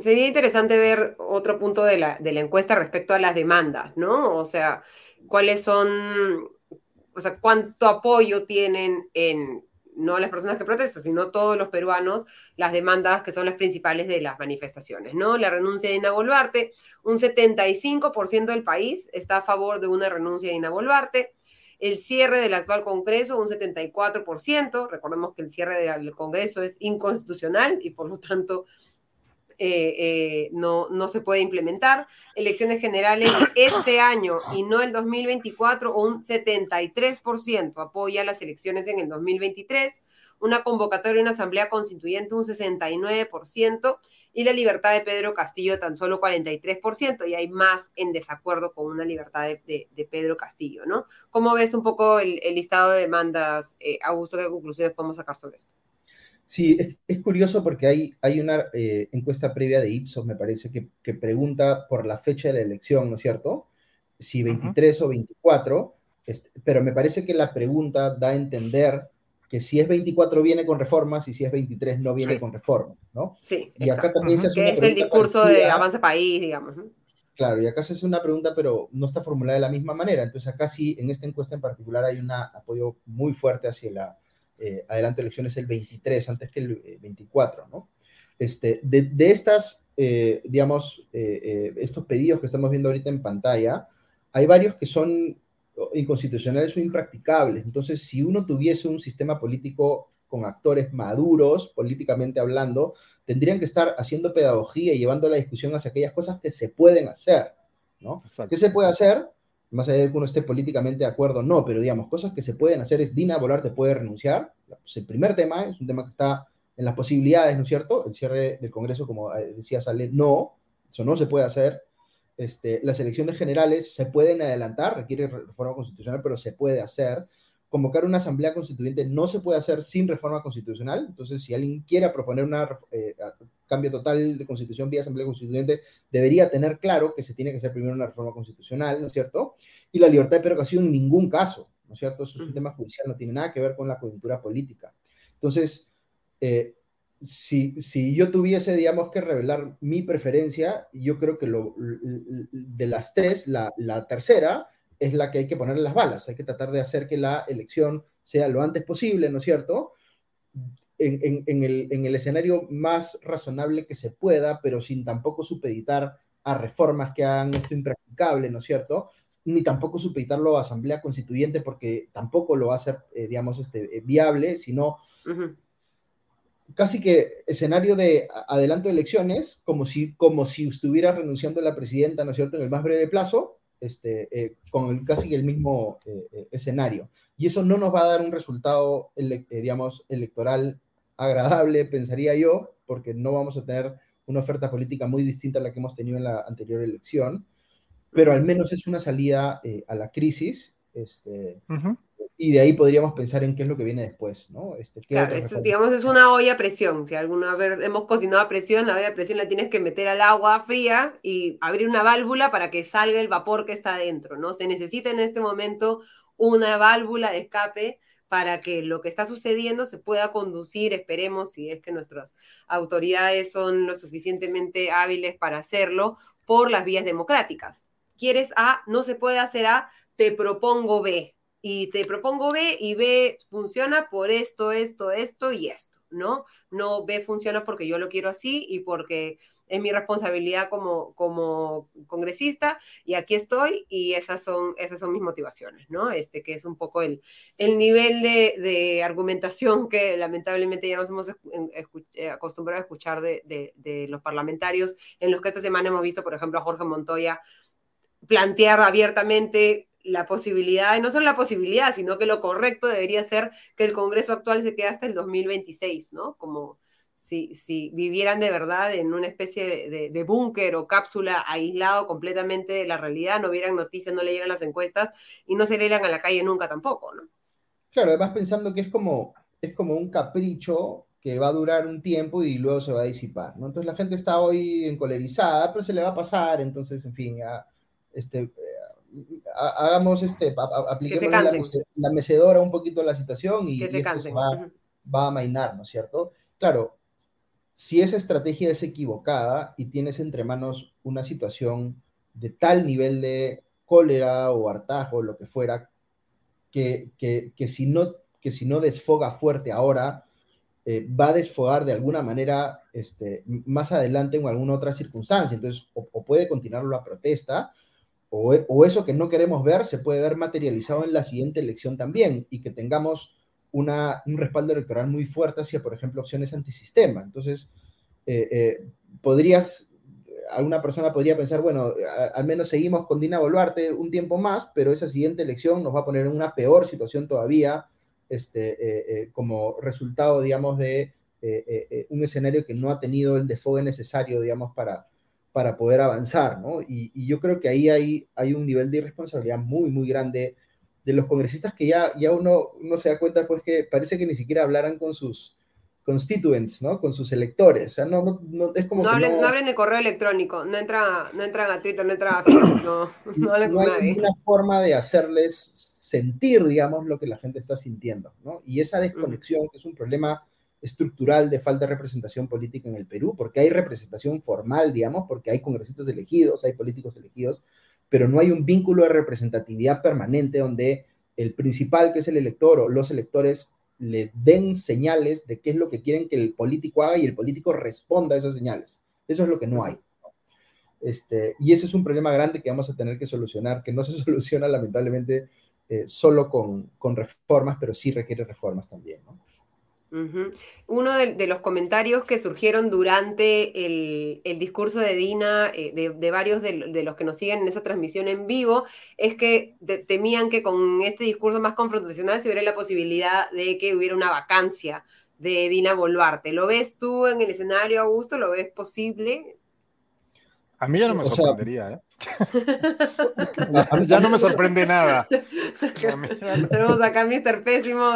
Sería interesante ver otro punto de la, de la encuesta respecto a las demandas, ¿no? O sea, cuáles son, o sea, cuánto apoyo tienen en no las personas que protestan, sino todos los peruanos, las demandas que son las principales de las manifestaciones, ¿no? La renuncia de Ina Boluarte, un 75% del país está a favor de una renuncia de Ina Boluarte, el cierre del actual Congreso, un 74%, recordemos que el cierre del Congreso es inconstitucional y por lo tanto eh, eh, no, no se puede implementar. Elecciones generales este año y no el 2024, un 73% apoya las elecciones en el 2023, una convocatoria y una asamblea constituyente un 69% y la libertad de Pedro Castillo tan solo 43% y hay más en desacuerdo con una libertad de, Pedro Castillo, ¿no? ¿Cómo ves un poco el, listado de demandas, eh, Augusto? ¿Qué conclusiones podemos sacar sobre esto? Sí, es, curioso porque hay, hay una eh, encuesta previa de Ipsos, me parece, que, pregunta por la fecha de la elección, ¿no es cierto? Si 23 o 24, este, pero me parece que la pregunta da a entender que si es 24 viene con reformas y si es 23 no viene con reformas, ¿no? Sí, y acá también se hace que es el discurso de avance país, digamos. Claro, y acá se hace una pregunta, pero no está formulada de la misma manera. Entonces acá sí, en esta encuesta en particular hay un apoyo muy fuerte hacia la eh, adelanto elecciones el 23 antes que el 24, eh, ¿no? Este, de, estas, eh, digamos, estos pedidos que estamos viendo ahorita en pantalla, hay varios que son inconstitucionales o impracticables. Entonces, si uno tuviese un sistema político con actores maduros, políticamente hablando, tendrían que estar haciendo pedagogía y llevando la discusión hacia aquellas cosas que se pueden hacer, ¿no? ¿Qué se puede hacer? Más allá de que uno esté políticamente de acuerdo, no, pero digamos, cosas que se pueden hacer es Dina Bolarte puede renunciar. Pues, el primer tema es un tema que está en las posibilidades, ¿no es cierto? El cierre del Congreso, como eh, decía Sale, no, eso no se puede hacer. Este, las elecciones generales se pueden adelantar, requiere reforma constitucional, pero se puede hacer. Convocar una asamblea constituyente no se puede hacer sin reforma constitucional. Entonces, si alguien quiere proponer un eh, cambio total de constitución vía asamblea constituyente, debería tener claro que se tiene que hacer primero una reforma constitucional, ¿no es cierto? Y la libertad de prerrogación en ningún caso, ¿no es cierto? Eso es un tema judicial, no tiene nada que ver con la coyuntura política. Entonces, eh, si, si, yo tuviese, digamos, que revelar mi preferencia, yo creo que lo, de las tres, la, la, tercera es la que hay que ponerle las balas. Hay que tratar de hacer que la elección sea lo antes posible, ¿no es cierto? En, en, el, en el escenario más razonable que se pueda, pero sin tampoco supeditar a reformas que hagan esto impracticable, ¿no es cierto? Ni tampoco supeditarlo a asamblea constituyente porque tampoco lo va a hacer, eh, digamos, este, viable, sino casi que escenario de adelanto de elecciones, como si, como si estuviera renunciando la presidenta, ¿no es cierto?, en el más breve plazo, este, eh, con casi el mismo eh, eh, escenario. Y eso no nos va a dar un resultado, digamos, electoral agradable, pensaría yo, porque no vamos a tener una oferta política muy distinta a la que hemos tenido en la anterior elección, pero al menos es una salida a la crisis. Este, y de ahí podríamos pensar en qué es lo que viene después, ¿no? Este, claro, digamos, es una olla a presión. Si alguna vez hemos cocinado a presión, la olla a presión la tienes que meter al agua fría y abrir una válvula para que salga el vapor que está dentro, ¿no? Se necesita en este momento una válvula de escape para que lo que está sucediendo se pueda conducir, esperemos, si es que nuestras autoridades son lo suficientemente hábiles para hacerlo, por las vías democráticas. ¿Quieres A? No se puede hacer A, te propongo B y te propongo B y B funciona por esto, esto, esto y esto, ¿no? No B funciona porque yo lo quiero así y porque es mi responsabilidad como, como congresista y aquí estoy y esas son, esas son mis motivaciones, ¿no? Este que es un poco el, el nivel de, de argumentación que lamentablemente ya nos hemos eh, acostumbrado a escuchar de, de, de los parlamentarios, en los que esta semana hemos visto, por ejemplo, a Jorge Montoya plantear abiertamente la posibilidad, no solo la posibilidad, sino que lo correcto debería ser que el Congreso actual se quede hasta el 2026, ¿no? Como si, si vivieran de verdad en una especie de, búnker o cápsula aislado completamente de la realidad, no vieran noticias, no leyeran las encuestas y no se leyeran a la calle nunca tampoco, ¿no? Claro, además pensando que es como, es como un capricho que va a durar un tiempo y luego se va a disipar, ¿no? Entonces la gente está hoy encolerizada, pero se le va a pasar, entonces, en fin, ya, este, hagamos este, apliquemos la, mecedora un poquito a la situación y, se, va, va, a mainar, ¿no es cierto? Claro, si esa estrategia es equivocada y tienes entre manos una situación de tal nivel de cólera o hartajo, lo que fuera, que, que, que si, no, que si no desfoga fuerte ahora, eh, va a desfogar de alguna manera este, más adelante en alguna otra circunstancia. Entonces, o, o puede continuar la protesta, o, eso que no queremos ver se puede ver materializado en la siguiente elección también y que tengamos una, un respaldo electoral muy fuerte hacia, por ejemplo, opciones antisistema. Entonces, eh, eh, podrías, alguna persona podría pensar, bueno, al menos seguimos con Dina Boluarte un tiempo más, pero esa siguiente elección nos va a poner en una peor situación todavía, este, eh, como resultado, digamos, de un escenario que no ha tenido el desfogue necesario, digamos, para, para poder avanzar, ¿no? Y, yo creo que ahí hay, hay un nivel de irresponsabilidad muy, muy grande de los congresistas que ya, ya uno, uno se da cuenta, pues, que parece que ni siquiera hablaran con sus constituents, ¿no? Con sus electores. O sea, no, no, es como no, hablen, no... hablen de correo electrónico, no entran, no entran a Twitter, no entran a Facebook, no, no hablen con hay una forma de hacerles sentir, digamos, lo que la gente está sintiendo, ¿no? Y esa desconexión, que es un problema estructural de falta de representación política en el Perú, porque hay representación formal, digamos, porque hay congresistas elegidos, hay políticos elegidos, pero no hay un vínculo de representatividad permanente donde el principal, que es el elector o los electores, le den señales de qué es lo que quieren que el político haga y el político responda a esas señales. Eso es lo que no hay. Este, y ese es un problema grande que vamos a tener que solucionar, que no se soluciona lamentablemente solo con, con, reformas, pero sí requiere reformas también. ¿no? Uno de, los comentarios que surgieron durante el, discurso de Dina, eh, de, varios de, los que nos siguen en esa transmisión en vivo, es que temían que con este discurso más confrontacional se hubiera la posibilidad de que hubiera una vacancia de Dina Boluarte. ¿Lo ves tú en el escenario, Augusto? ¿Lo ves posible? A mí ya no me sorprendería, ¿eh? ya no me sorprende nada. Tenemos acá a Mr. Pésimo.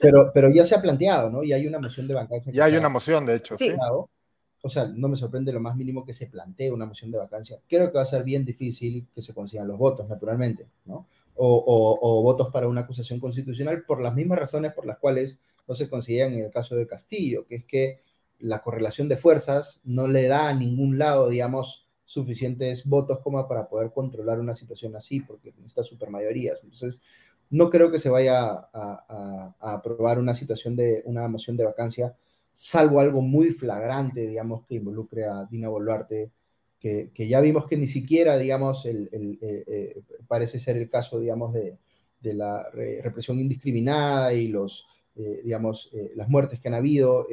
pero, pero ya se ha planteado, ¿no? Y hay una moción de vacancia. Ya hay una moción, de hecho. Sí. O sea, no me sorprende lo más mínimo que se plantee una moción de vacancia. Creo que va a ser bien difícil que se consigan los votos, naturalmente, ¿no? O, o, votos para una acusación constitucional por las mismas razones por las cuales no se conseguían en el caso de Castillo, que es que la correlación de fuerzas no le da a ningún lado, digamos, suficientes votos como para poder controlar una situación así, porque necesita supermayorías. Entonces, no creo que se vaya a, aprobar una situación de una moción de vacancia, salvo algo muy flagrante, digamos, que involucre a Dina Boluarte, que, ya vimos que ni siquiera, digamos, el, eh, eh, parece ser el caso, digamos, de, la represión indiscriminada y los, eh, digamos, las muertes que han habido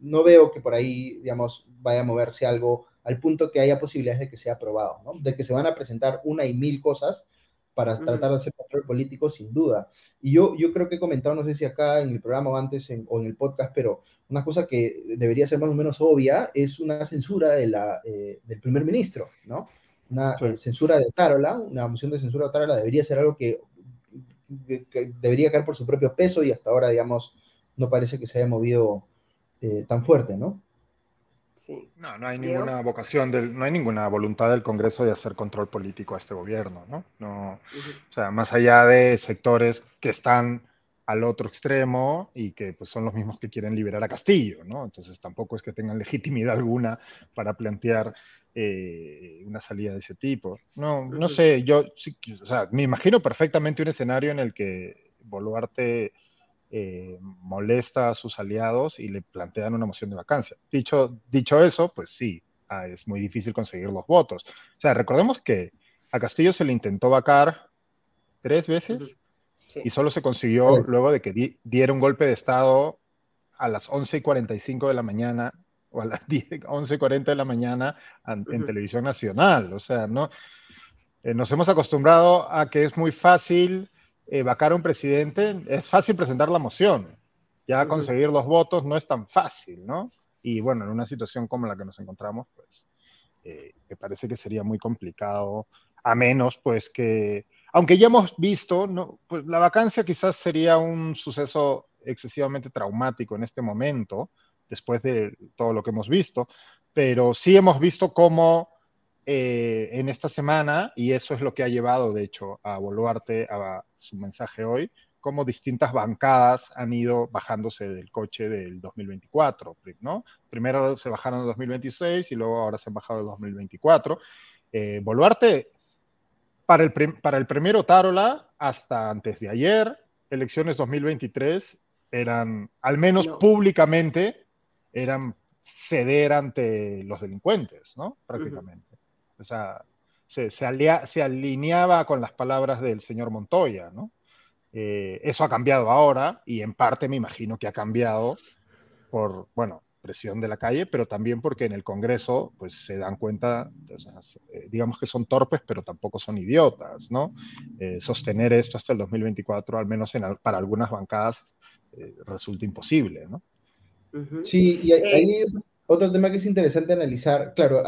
no veo que por ahí, digamos, vaya a moverse algo al punto que haya posibilidades de que sea aprobado, ¿no? De que se van a presentar una y mil cosas para tratar de hacer control político, sin duda. Y yo, yo creo que he comentado, no sé si acá en el programa o antes o en el podcast, pero una cosa que debería ser más o menos obvia es una censura de la, eh, del primer ministro, ¿no? Una eh, censura de Tarola, una moción de censura de Tarola debería ser algo que, que, debería caer por su propio peso y hasta ahora, digamos, no parece que se haya movido eh, tan fuerte, ¿no? Sí. No, no hay ninguna vocación, del, no hay ninguna voluntad del Congreso de hacer control político a este gobierno, ¿no? no O sea, más allá de sectores que están al otro extremo y que pues, son los mismos que quieren liberar a Castillo, ¿no? Entonces tampoco es que tengan legitimidad alguna para plantear eh, una salida de ese tipo. No, no sé, yo, o sea, me imagino perfectamente un escenario en el que Boluarte eh, molesta a sus aliados y le plantean una moción de vacancia. Dicho, dicho eso, pues sí, ah, es muy difícil conseguir los votos. O sea, recordemos que a Castillo se le intentó vacar tres veces y solo se consiguió luego de que diera un golpe de Estado a las 11 y 45 de la mañana o a las 11 y 40 de la mañana en, televisión nacional. O sea, no, eh, nos hemos acostumbrado a que es muy fácil eh, vacar a un presidente, es fácil presentar la moción. Ya conseguir los votos no es tan fácil, ¿no? Y bueno, en una situación como la que nos encontramos, pues eh, me parece que sería muy complicado, a menos pues que, aunque ya hemos visto, ¿no? pues la vacancia quizás sería un suceso excesivamente traumático en este momento, después de todo lo que hemos visto, pero sí hemos visto cómo eh, en esta semana, y eso es lo que ha llevado, de hecho, a Boluarte a su mensaje hoy, como distintas bancadas han ido bajándose del coche del 2024, ¿no? Primero se bajaron en 2026 y luego ahora se han bajado en 2024. Eh, Boluarte, para el, para el primero Tarola, hasta antes de ayer, elecciones 2023 eran, al menos públicamente, eran ceder ante los delincuentes, ¿no? Prácticamente. O sea, se, se, alineaba con las palabras del señor Montoya, ¿no? Eh, eso ha cambiado ahora y en parte me imagino que ha cambiado por, bueno, presión de la calle, pero también porque en el Congreso pues se dan cuenta, eh, digamos que son torpes, pero tampoco son idiotas, ¿no? Eh, sostener esto hasta el 2024, al menos para algunas bancadas, resulta imposible, ¿no? Sí, y hay, otro tema que es interesante analizar, claro,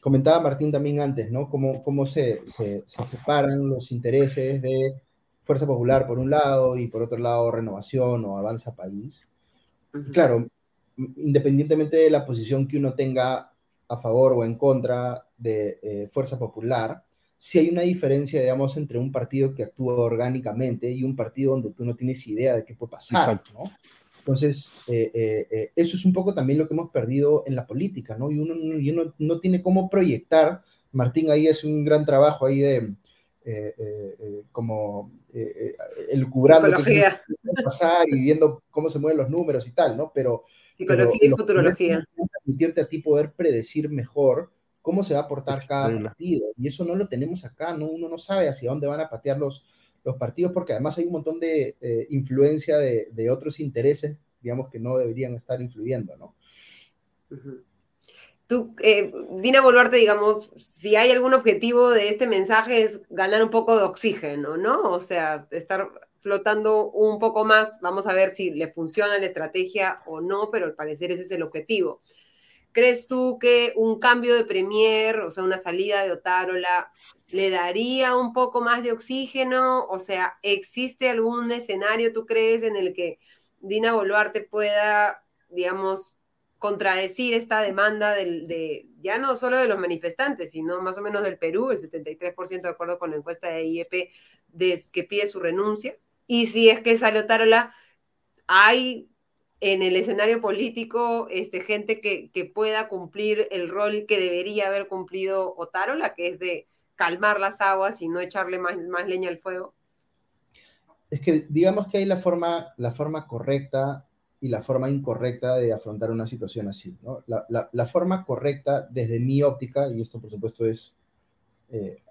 comentaba Martín también antes, ¿no? Cómo, cómo se, se, separan los intereses de Fuerza Popular por un lado y por otro lado Renovación o Avanza País. Claro, independientemente de la posición que uno tenga a favor o en contra de eh, Fuerza Popular, sí hay una diferencia, digamos, entre un partido que actúa orgánicamente y un partido donde tú no tienes idea de qué puede pasar, ¿no? Entonces, eh, eh, eh, eso es un poco también lo que hemos perdido en la política, ¿no? Y uno, no tiene cómo proyectar, Martín ahí hace un gran trabajo ahí de como elucubrando qué puede pasar y viendo cómo se mueven los números y tal, ¿no? Pero... Psicología y futurología. Permitirte a ti poder predecir mejor cómo se va a portar cada partido. Y eso no lo tenemos acá, ¿no? uno no sabe hacia dónde van a patear los, los partidos, porque además hay un montón de eh, influencia de, de, otros intereses, digamos, que no deberían estar influyendo, ¿no? Tú, eh, Dina Boluarte, digamos, si hay algún objetivo de este mensaje es ganar un poco de oxígeno, ¿no? O sea, estar flotando un poco más, vamos a ver si le funciona la estrategia o no, pero al parecer ese es el objetivo. ¿Crees tú que un cambio de Premier, o sea, una salida de Otárola, le daría un poco más de oxígeno? O sea, ¿existe algún escenario, tú crees, en el que Dina Boluarte pueda, digamos, contradecir esta demanda del, de, ya no solo de los manifestantes, sino más o menos del Perú, el 73% de acuerdo con la encuesta de IEP, de, que pide su renuncia? Y si es que sale Otárola, hay en el escenario político este, gente que, que, pueda cumplir el rol que debería haber cumplido Otárola, que es de calmar las aguas y no echarle más, más leña al fuego? Es que digamos que hay la forma, la forma correcta y la forma incorrecta de afrontar una situación así. ¿no? La, la, la, forma correcta, desde mi óptica, y esto por supuesto es eh,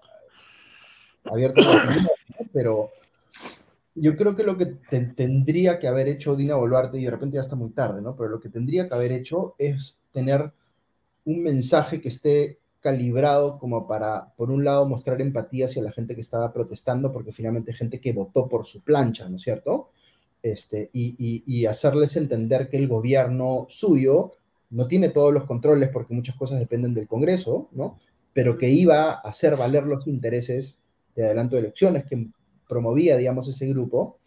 abierto pero yo creo que lo que tendría que haber hecho Dina Boluarte, y de repente ya está muy tarde, ¿no? Pero lo que tendría que haber hecho es tener un mensaje que esté calibrado como para, por un lado, mostrar empatía hacia la gente que estaba protestando, porque finalmente gente que votó por su plancha, ¿no es cierto? Este, y, y, hacerles entender que el gobierno suyo no tiene todos los controles porque muchas cosas dependen del Congreso, ¿no? Pero que iba a hacer valer los intereses de adelanto de elecciones, que promovía, digamos, ese grupo,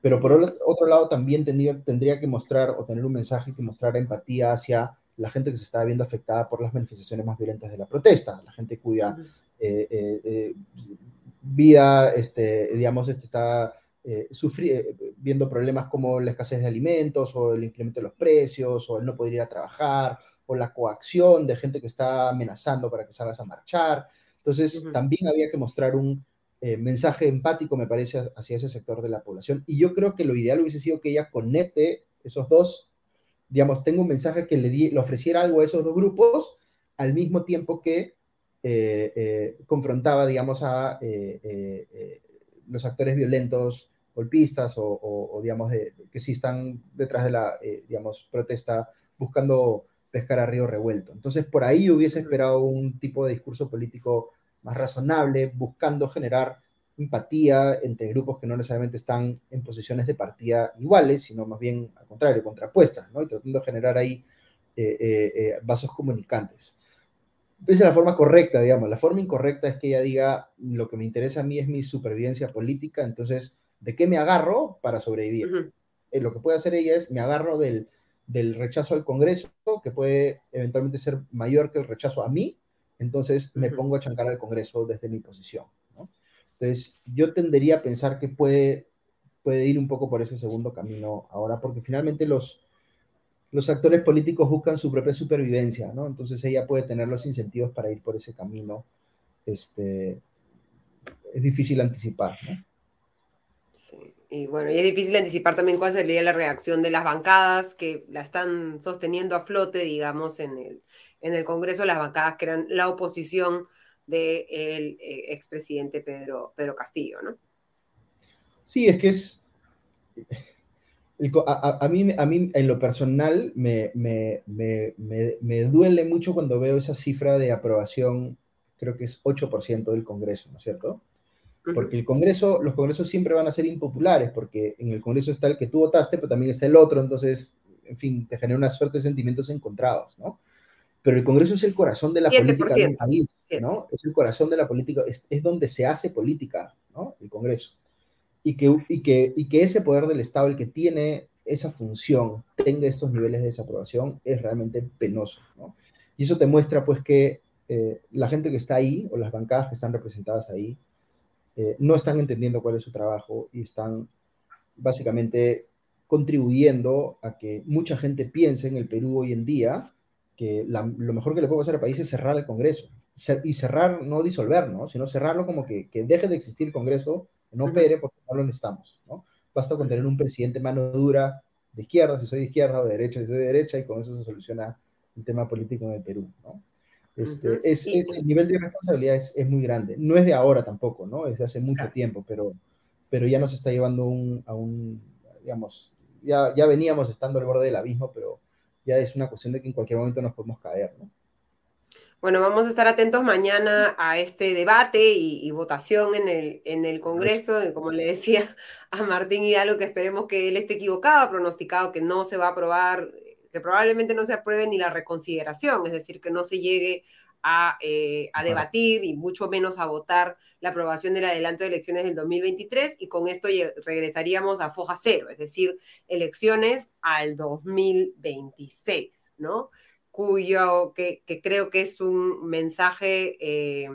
pero por otro lado también tendría, tendría que mostrar o tener un mensaje que mostrara empatía hacia la gente que se estaba viendo afectada por las manifestaciones más violentas de la protesta, la gente cuya eh, eh, eh, vida, este, digamos, este, está viendo problemas como la escasez de alimentos o el incremento de los precios o el no poder ir a trabajar o la coacción de gente que está amenazando para que salgas a marchar. Entonces, también había que mostrar un, eh, mensaje empático, me parece, hacia ese sector de la población. Y yo creo que lo ideal hubiese sido que ella conecte esos dos, digamos, tengo un mensaje que le, le ofreciera algo a esos dos grupos al mismo tiempo que eh, eh, confrontaba, digamos, a los actores violentos, golpistas o, digamos, que sí están detrás de la, digamos, protesta buscando pescar a río revuelto. Entonces, por ahí hubiese esperado un tipo de discurso político más razonable, buscando generar empatía entre grupos que no necesariamente están en posiciones de partida iguales, sino más bien al contrario, contrapuestas, ¿no? Y tratando de generar ahí eh, eh, eh, vasos comunicantes. Esa es la forma correcta, digamos. La forma incorrecta es que ella diga, lo que me interesa a mí es mi supervivencia política, entonces, ¿de qué me agarro para sobrevivir? lo que puede hacer ella es, me agarro del, del rechazo al Congreso, que puede eventualmente ser mayor que el rechazo a mí, entonces me pongo a chancar al Congreso desde mi posición. Entonces, yo tendería a pensar que puede, puede ir un poco por ese segundo camino ahora, porque finalmente los, los actores políticos buscan su propia supervivencia, ¿no? Entonces ella puede tener los incentivos para ir por ese camino. Este, es difícil anticipar, ¿no? Sí. Y bueno, y es difícil anticipar también cuál sería la reacción de las bancadas que la están sosteniendo a flote, digamos, en el, en el Congreso las bancadas que eran la oposición del eh, expresidente Pedro, Pedro Castillo, ¿no? Sí, es que es... A, mí, a mí, en lo personal, me, me, me, duele mucho cuando veo esa cifra de aprobación, creo que es 8% del Congreso, ¿no es cierto? Porque el Congreso, los Congresos siempre van a ser impopulares, porque en el Congreso está el que tú votaste, pero también está el otro, entonces, en fin, te genera una suerte de sentimientos encontrados, ¿no? Pero el Congreso es el corazón de la política del país, ¿no? Es el corazón de la política, es, donde se hace política, ¿no? El Congreso. Y que, y, que, y que ese poder del Estado, el que tiene esa función, tenga estos niveles de desaprobación, es realmente penoso, ¿no? Y eso te muestra, pues, que eh, la gente que está ahí, o las bancadas que están representadas ahí, eh, no están entendiendo cuál es su trabajo y están básicamente contribuyendo a que mucha gente piense en el Perú hoy en día que lo mejor que le puede pasar al país es cerrar el Congreso. y cerrar, no disolver, ¿no? sino cerrarlo como que, que deje de existir el Congreso, que no opere porque no lo necesitamos. ¿no? Basta con tener un presidente mano dura de izquierda, si soy de izquierda, o de derecha, si soy de derecha, y con eso se soluciona el tema político en el Perú. ¿no? Este, es, el nivel de responsabilidad es, muy grande. No es de ahora tampoco, ¿no? Es de hace mucho tiempo, pero, pero ya nos está llevando a un, digamos, ya, ya veníamos estando al borde del abismo, pero ya es una cuestión de que en cualquier momento nos podemos caer, ¿no? Bueno, vamos a estar atentos mañana a este debate y, votación en el, en el Congreso. como le decía a Martín Hidalgo, que esperemos que él esté equivocado, pronosticado que no se va a aprobar, que probablemente no se apruebe ni la reconsideración, es decir, que no se llegue eh, a, debatir y mucho menos a votar la aprobación del adelanto de elecciones del 2023 y con esto regresaríamos a foja cero, es decir, elecciones al 2026, ¿no? cuyo, que, creo que es un mensaje eh,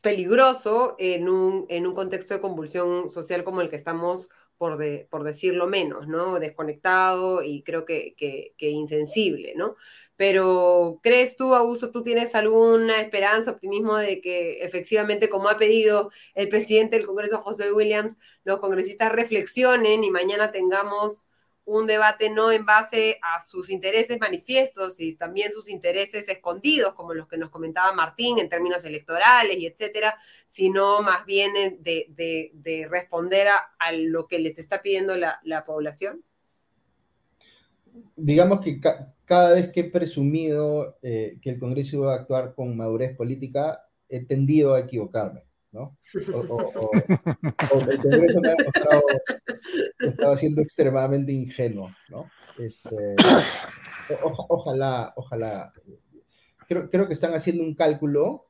peligroso en un, en un contexto de convulsión social como el que estamos, por, por decirlo menos, ¿no? Desconectado y creo que, que, insensible, ¿no? Pero ¿crees tú, Augusto, tú tienes alguna esperanza, optimismo de que efectivamente, como ha pedido el presidente del Congreso, José Williams, los congresistas reflexionen y mañana tengamos un debate no en base a sus intereses manifiestos y también sus intereses escondidos, como los que nos comentaba Martín en términos electorales y etcétera, sino más bien de, responder a, lo que les está pidiendo la, población? Digamos que cada vez que he presumido eh, que el Congreso iba a actuar con madurez política, he tendido a equivocarme. ¿no? O, el Congreso me ha demostrado que estaba siendo extremadamente ingenuo, ¿no? Este, ojalá, ojalá. Creo, creo, que están haciendo un cálculo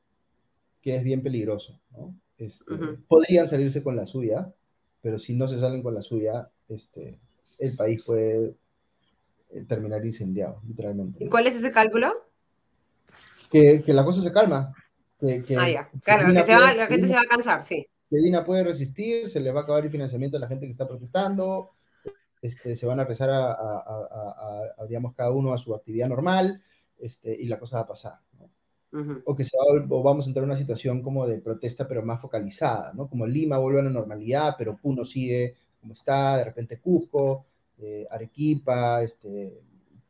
que es bien peligroso, ¿no? Este, podrían salirse con la suya, pero si no se salen con la suya, este, el país puede terminar incendiado, literalmente. ¿Y cuál es ese cálculo? Que, que la cosa se calma, que, ah, ya. Claro, que la gente se va a cansar, sí. Que Dina puede resistir, se le va a acabar el financiamiento a la gente que está protestando, este, se van a rezar a, a, a, digamos, cada uno a su actividad normal, este, y la cosa va a pasar, ¿no? O que se va, o vamos a entrar en una situación como de protesta, pero más focalizada, ¿no? Como Lima vuelve a la normalidad, pero Puno sigue como está, de repente Cusco, eh, Arequipa, este,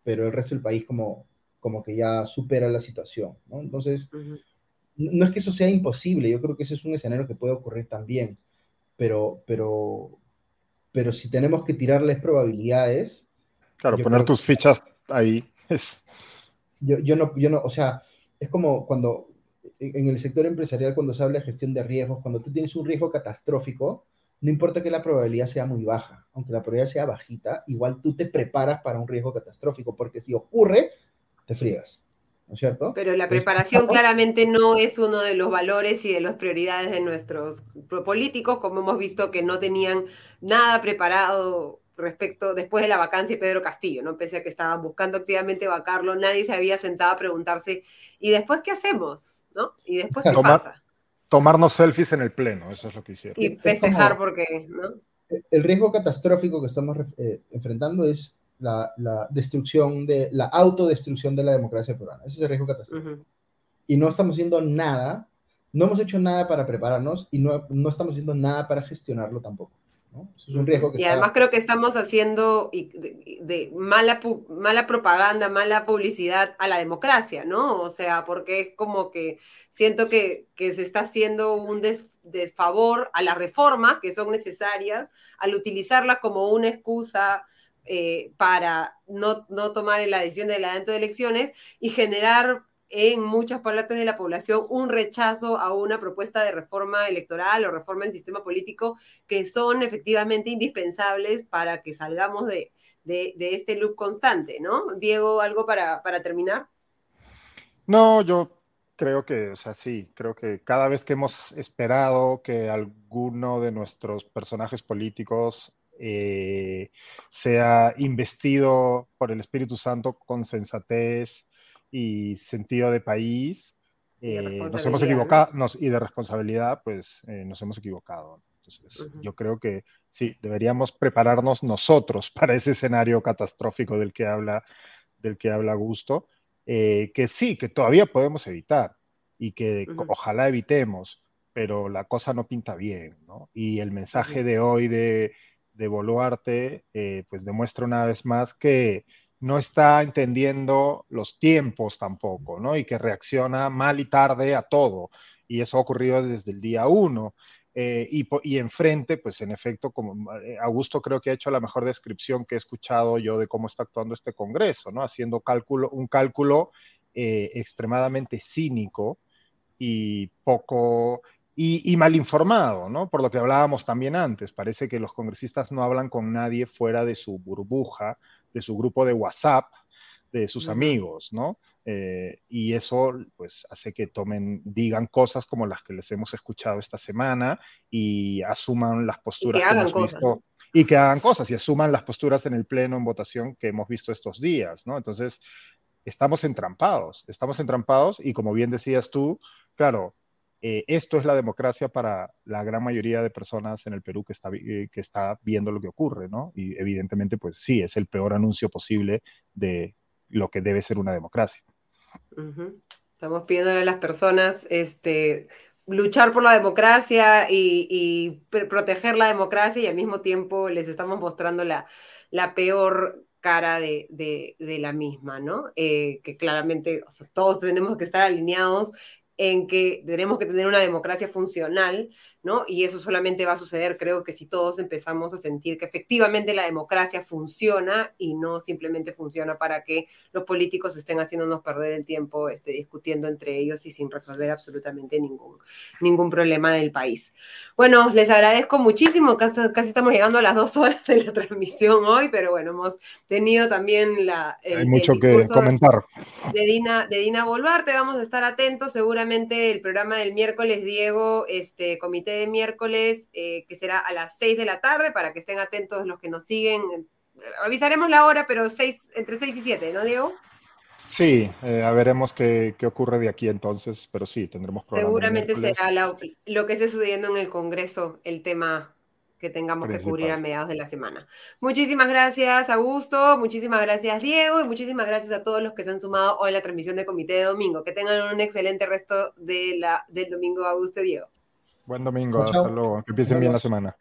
pero el resto del país como, como que ya supera la situación, ¿no? Entonces, no es que eso sea imposible, yo creo que ese es un escenario que puede ocurrir también, pero, pero, pero si tenemos que tirarles probabilidades. Claro, poner tus fichas ahí es. Yo, yo, no, yo no, o sea, es como cuando en el sector empresarial, cuando se habla de gestión de riesgos, cuando tú tienes un riesgo catastrófico, no importa que la probabilidad sea muy baja, aunque la probabilidad sea bajita, igual tú te preparas para un riesgo catastrófico, porque si ocurre, te friegas cierto? Pero la preparación claramente no es uno de los valores y de las prioridades de nuestros políticos, como hemos visto que no tenían nada preparado respecto después de la vacancia de Pedro Castillo, ¿no? Pese a que estaban buscando activamente vacarlo, nadie se había sentado a preguntarse, ¿y después qué hacemos? ¿No? ¿Y después qué pasa? Tomarnos selfies en el pleno, eso es lo que hicieron. Y festejar porque, ¿no? El riesgo catastrófico que estamos eh, enfrentando es la, destrucción de, la autodestrucción de la democracia peruana. Ese es el riesgo catastrófico. Y no estamos haciendo nada, no hemos hecho nada para prepararnos y no, no estamos haciendo nada para gestionarlo tampoco. Es un riesgo que y además creo que estamos haciendo de, mala, mala propaganda, mala publicidad a la democracia, ¿no? O sea, porque es como que siento que, que se está haciendo un desfavor a las reformas que son necesarias al utilizarla como una excusa eh, para no, no, tomar la decisión del adelanto de elecciones y generar en muchas partes de la población un rechazo a una propuesta de reforma electoral o reforma del sistema político que son efectivamente indispensables para que salgamos de, de, este loop constante, ¿no? Diego, ¿algo para, para terminar? No, yo creo que, o sea, sí, creo que cada vez que hemos esperado que alguno de nuestros personajes políticos eh, sea investido por el Espíritu Santo con sensatez y sentido de país, eh, nos hemos equivocado y de responsabilidad, pues eh, nos hemos equivocado. Entonces, yo creo que sí, deberíamos prepararnos nosotros para ese escenario catastrófico del que habla, del que habla Gusto, que sí, que todavía podemos evitar y que ojalá evitemos, pero la cosa no pinta bien, ¿no? Y el mensaje de hoy de de Boluarte, eh, pues demuestra una vez más que, no está entendiendo los tiempos tampoco, ¿no? Y que reacciona mal y tarde a todo. Y eso ha ocurrido desde el día uno. Eh, y, y, enfrente, pues en efecto, como eh, Augusto creo que ha hecho la mejor descripción que he escuchado yo de cómo está actuando este Congreso, ¿no? Haciendo cálculo, un cálculo eh, extremadamente cínico y poco y, mal informado, ¿no? Por lo que hablábamos también antes, parece que los congresistas no hablan con nadie fuera de su burbuja, de su grupo de WhatsApp, de sus amigos, ¿no? Eh, y eso pues hace que tomen, digan cosas como las que les hemos escuchado esta semana y asuman las posturas y que, hagan cosas. y que hagan cosas y asuman las posturas en el pleno en votación que hemos visto estos días, ¿no? Entonces, estamos entrampados, estamos entrampados y como bien decías tú, claro, eh, esto es la democracia para la gran mayoría de personas en el Perú que está, eh, que está viendo lo que ocurre, ¿no? Y evidentemente, pues sí, es el peor anuncio posible de lo que debe ser una democracia. Estamos pidiéndole a las personas este, luchar por la democracia y, proteger la democracia y al mismo tiempo les estamos mostrando la, la peor cara de, la misma, ¿no? Eh, que claramente todos tenemos que estar alineados en que tenemos que tener una democracia funcional, ¿no? Y eso solamente va a suceder, creo que si todos empezamos a sentir que efectivamente la democracia funciona y no simplemente funciona para que los políticos estén haciéndonos perder el tiempo este, discutiendo entre ellos y sin resolver absolutamente ningún, ningún problema del país. Bueno, les agradezco muchísimo, casi, casi estamos llegando a las dos horas de la transmisión hoy, pero bueno, hemos tenido también la... Hay mucho que comentar. De Dina, de Dina Bolvarte, vamos a estar atentos, seguramente el programa del miércoles, Diego, este comité de miércoles, eh, que será a las 6 de la tarde, para que estén atentos los que nos siguen. Avisaremos la hora, pero seis, entre 6 y 7, ¿no, Diego? Sí, eh, veremos qué, qué, ocurre de aquí entonces, pero sí, tendremos Seguramente será lo que esté sucediendo en el Congreso, el tema que tengamos que cubrir a mediados de la semana. Muchísimas gracias, Augusto, muchísimas gracias, Diego, y muchísimas gracias a todos los que se han sumado hoy a la transmisión de Comité de Domingo. Que tengan un excelente resto de la, del domingo, Augusto y Diego. Buen domingo, hasta luego. Que empiecen bien la semana.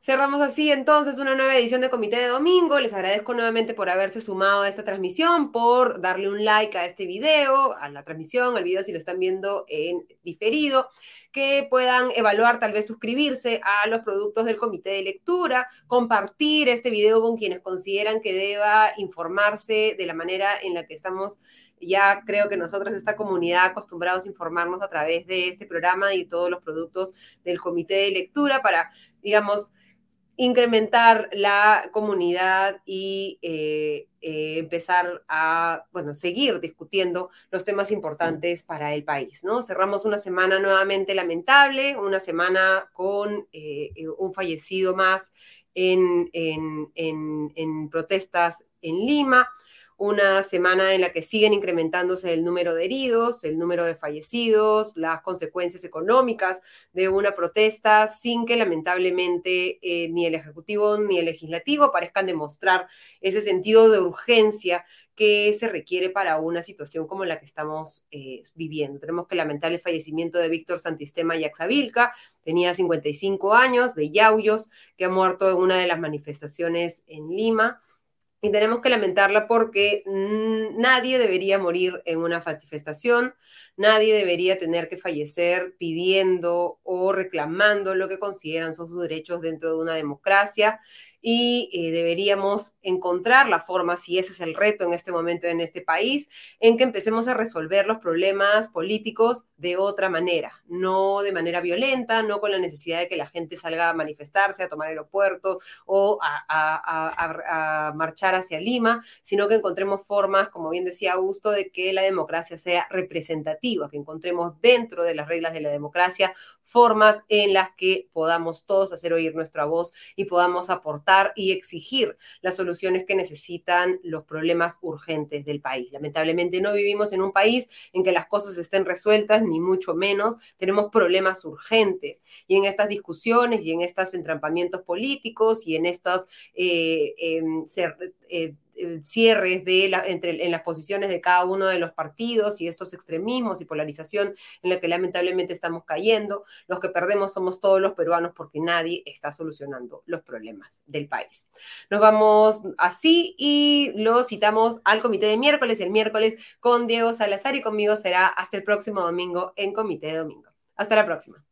Cerramos así entonces una nueva edición de Comité de Domingo. Les agradezco nuevamente por haberse sumado a esta transmisión, por darle un like a este video, a la transmisión, al video si lo están viendo en diferido, que puedan evaluar, tal vez suscribirse a los productos del Comité de Lectura, compartir este video con quienes consideran que deba informarse de la manera en la que estamos ya creo que nosotros, esta comunidad, acostumbrados a informarnos a través de este programa y todos los productos del comité de lectura para, digamos, incrementar la comunidad y eh, eh, empezar a, bueno, seguir discutiendo los temas importantes para el país, ¿no? Cerramos una semana nuevamente lamentable, una semana con eh, un fallecido más en, en protestas en Lima, una semana en la que siguen incrementándose el número de heridos, el número de fallecidos, las consecuencias económicas de una protesta, sin que lamentablemente eh, ni el Ejecutivo ni el Legislativo parezcan demostrar ese sentido de urgencia que se requiere para una situación como la que estamos eh, viviendo. Tenemos que lamentar el fallecimiento de Víctor Santistema Yaxavilca, tenía 55 años, de Yauyos, que ha muerto en una de las manifestaciones en Lima y tenemos que lamentarla porque nadie debería morir en una manifestación, nadie debería tener que fallecer pidiendo o reclamando lo que consideran son sus derechos dentro de una democracia y eh, deberíamos encontrar la forma, si ese es el reto en este momento en este país, en que empecemos a resolver los problemas políticos de otra manera, no de manera violenta, no con la necesidad de que la gente salga a manifestarse, a tomar aeropuertos o a, marchar hacia Lima, sino que encontremos formas, como bien decía Augusto, de que la democracia sea representativa, que encontremos dentro de las reglas de la democracia formas en las que podamos todos hacer oír nuestra voz y podamos aportar y exigir las soluciones que necesitan los problemas urgentes del país. Lamentablemente no vivimos en un país en que las cosas estén resueltas, ni mucho menos. Tenemos problemas urgentes y en estas discusiones y en estos entrampamientos políticos y en estos eh, em, cierres de entre, en las posiciones de cada uno de los partidos y estos extremismos y polarización en la que lamentablemente estamos cayendo. Los que perdemos somos todos los peruanos porque nadie está solucionando los problemas del país. Nos vamos así y lo citamos al comité de miércoles, el miércoles con Diego Salazar y conmigo será hasta el próximo domingo en Comité de Domingo. Hasta la próxima.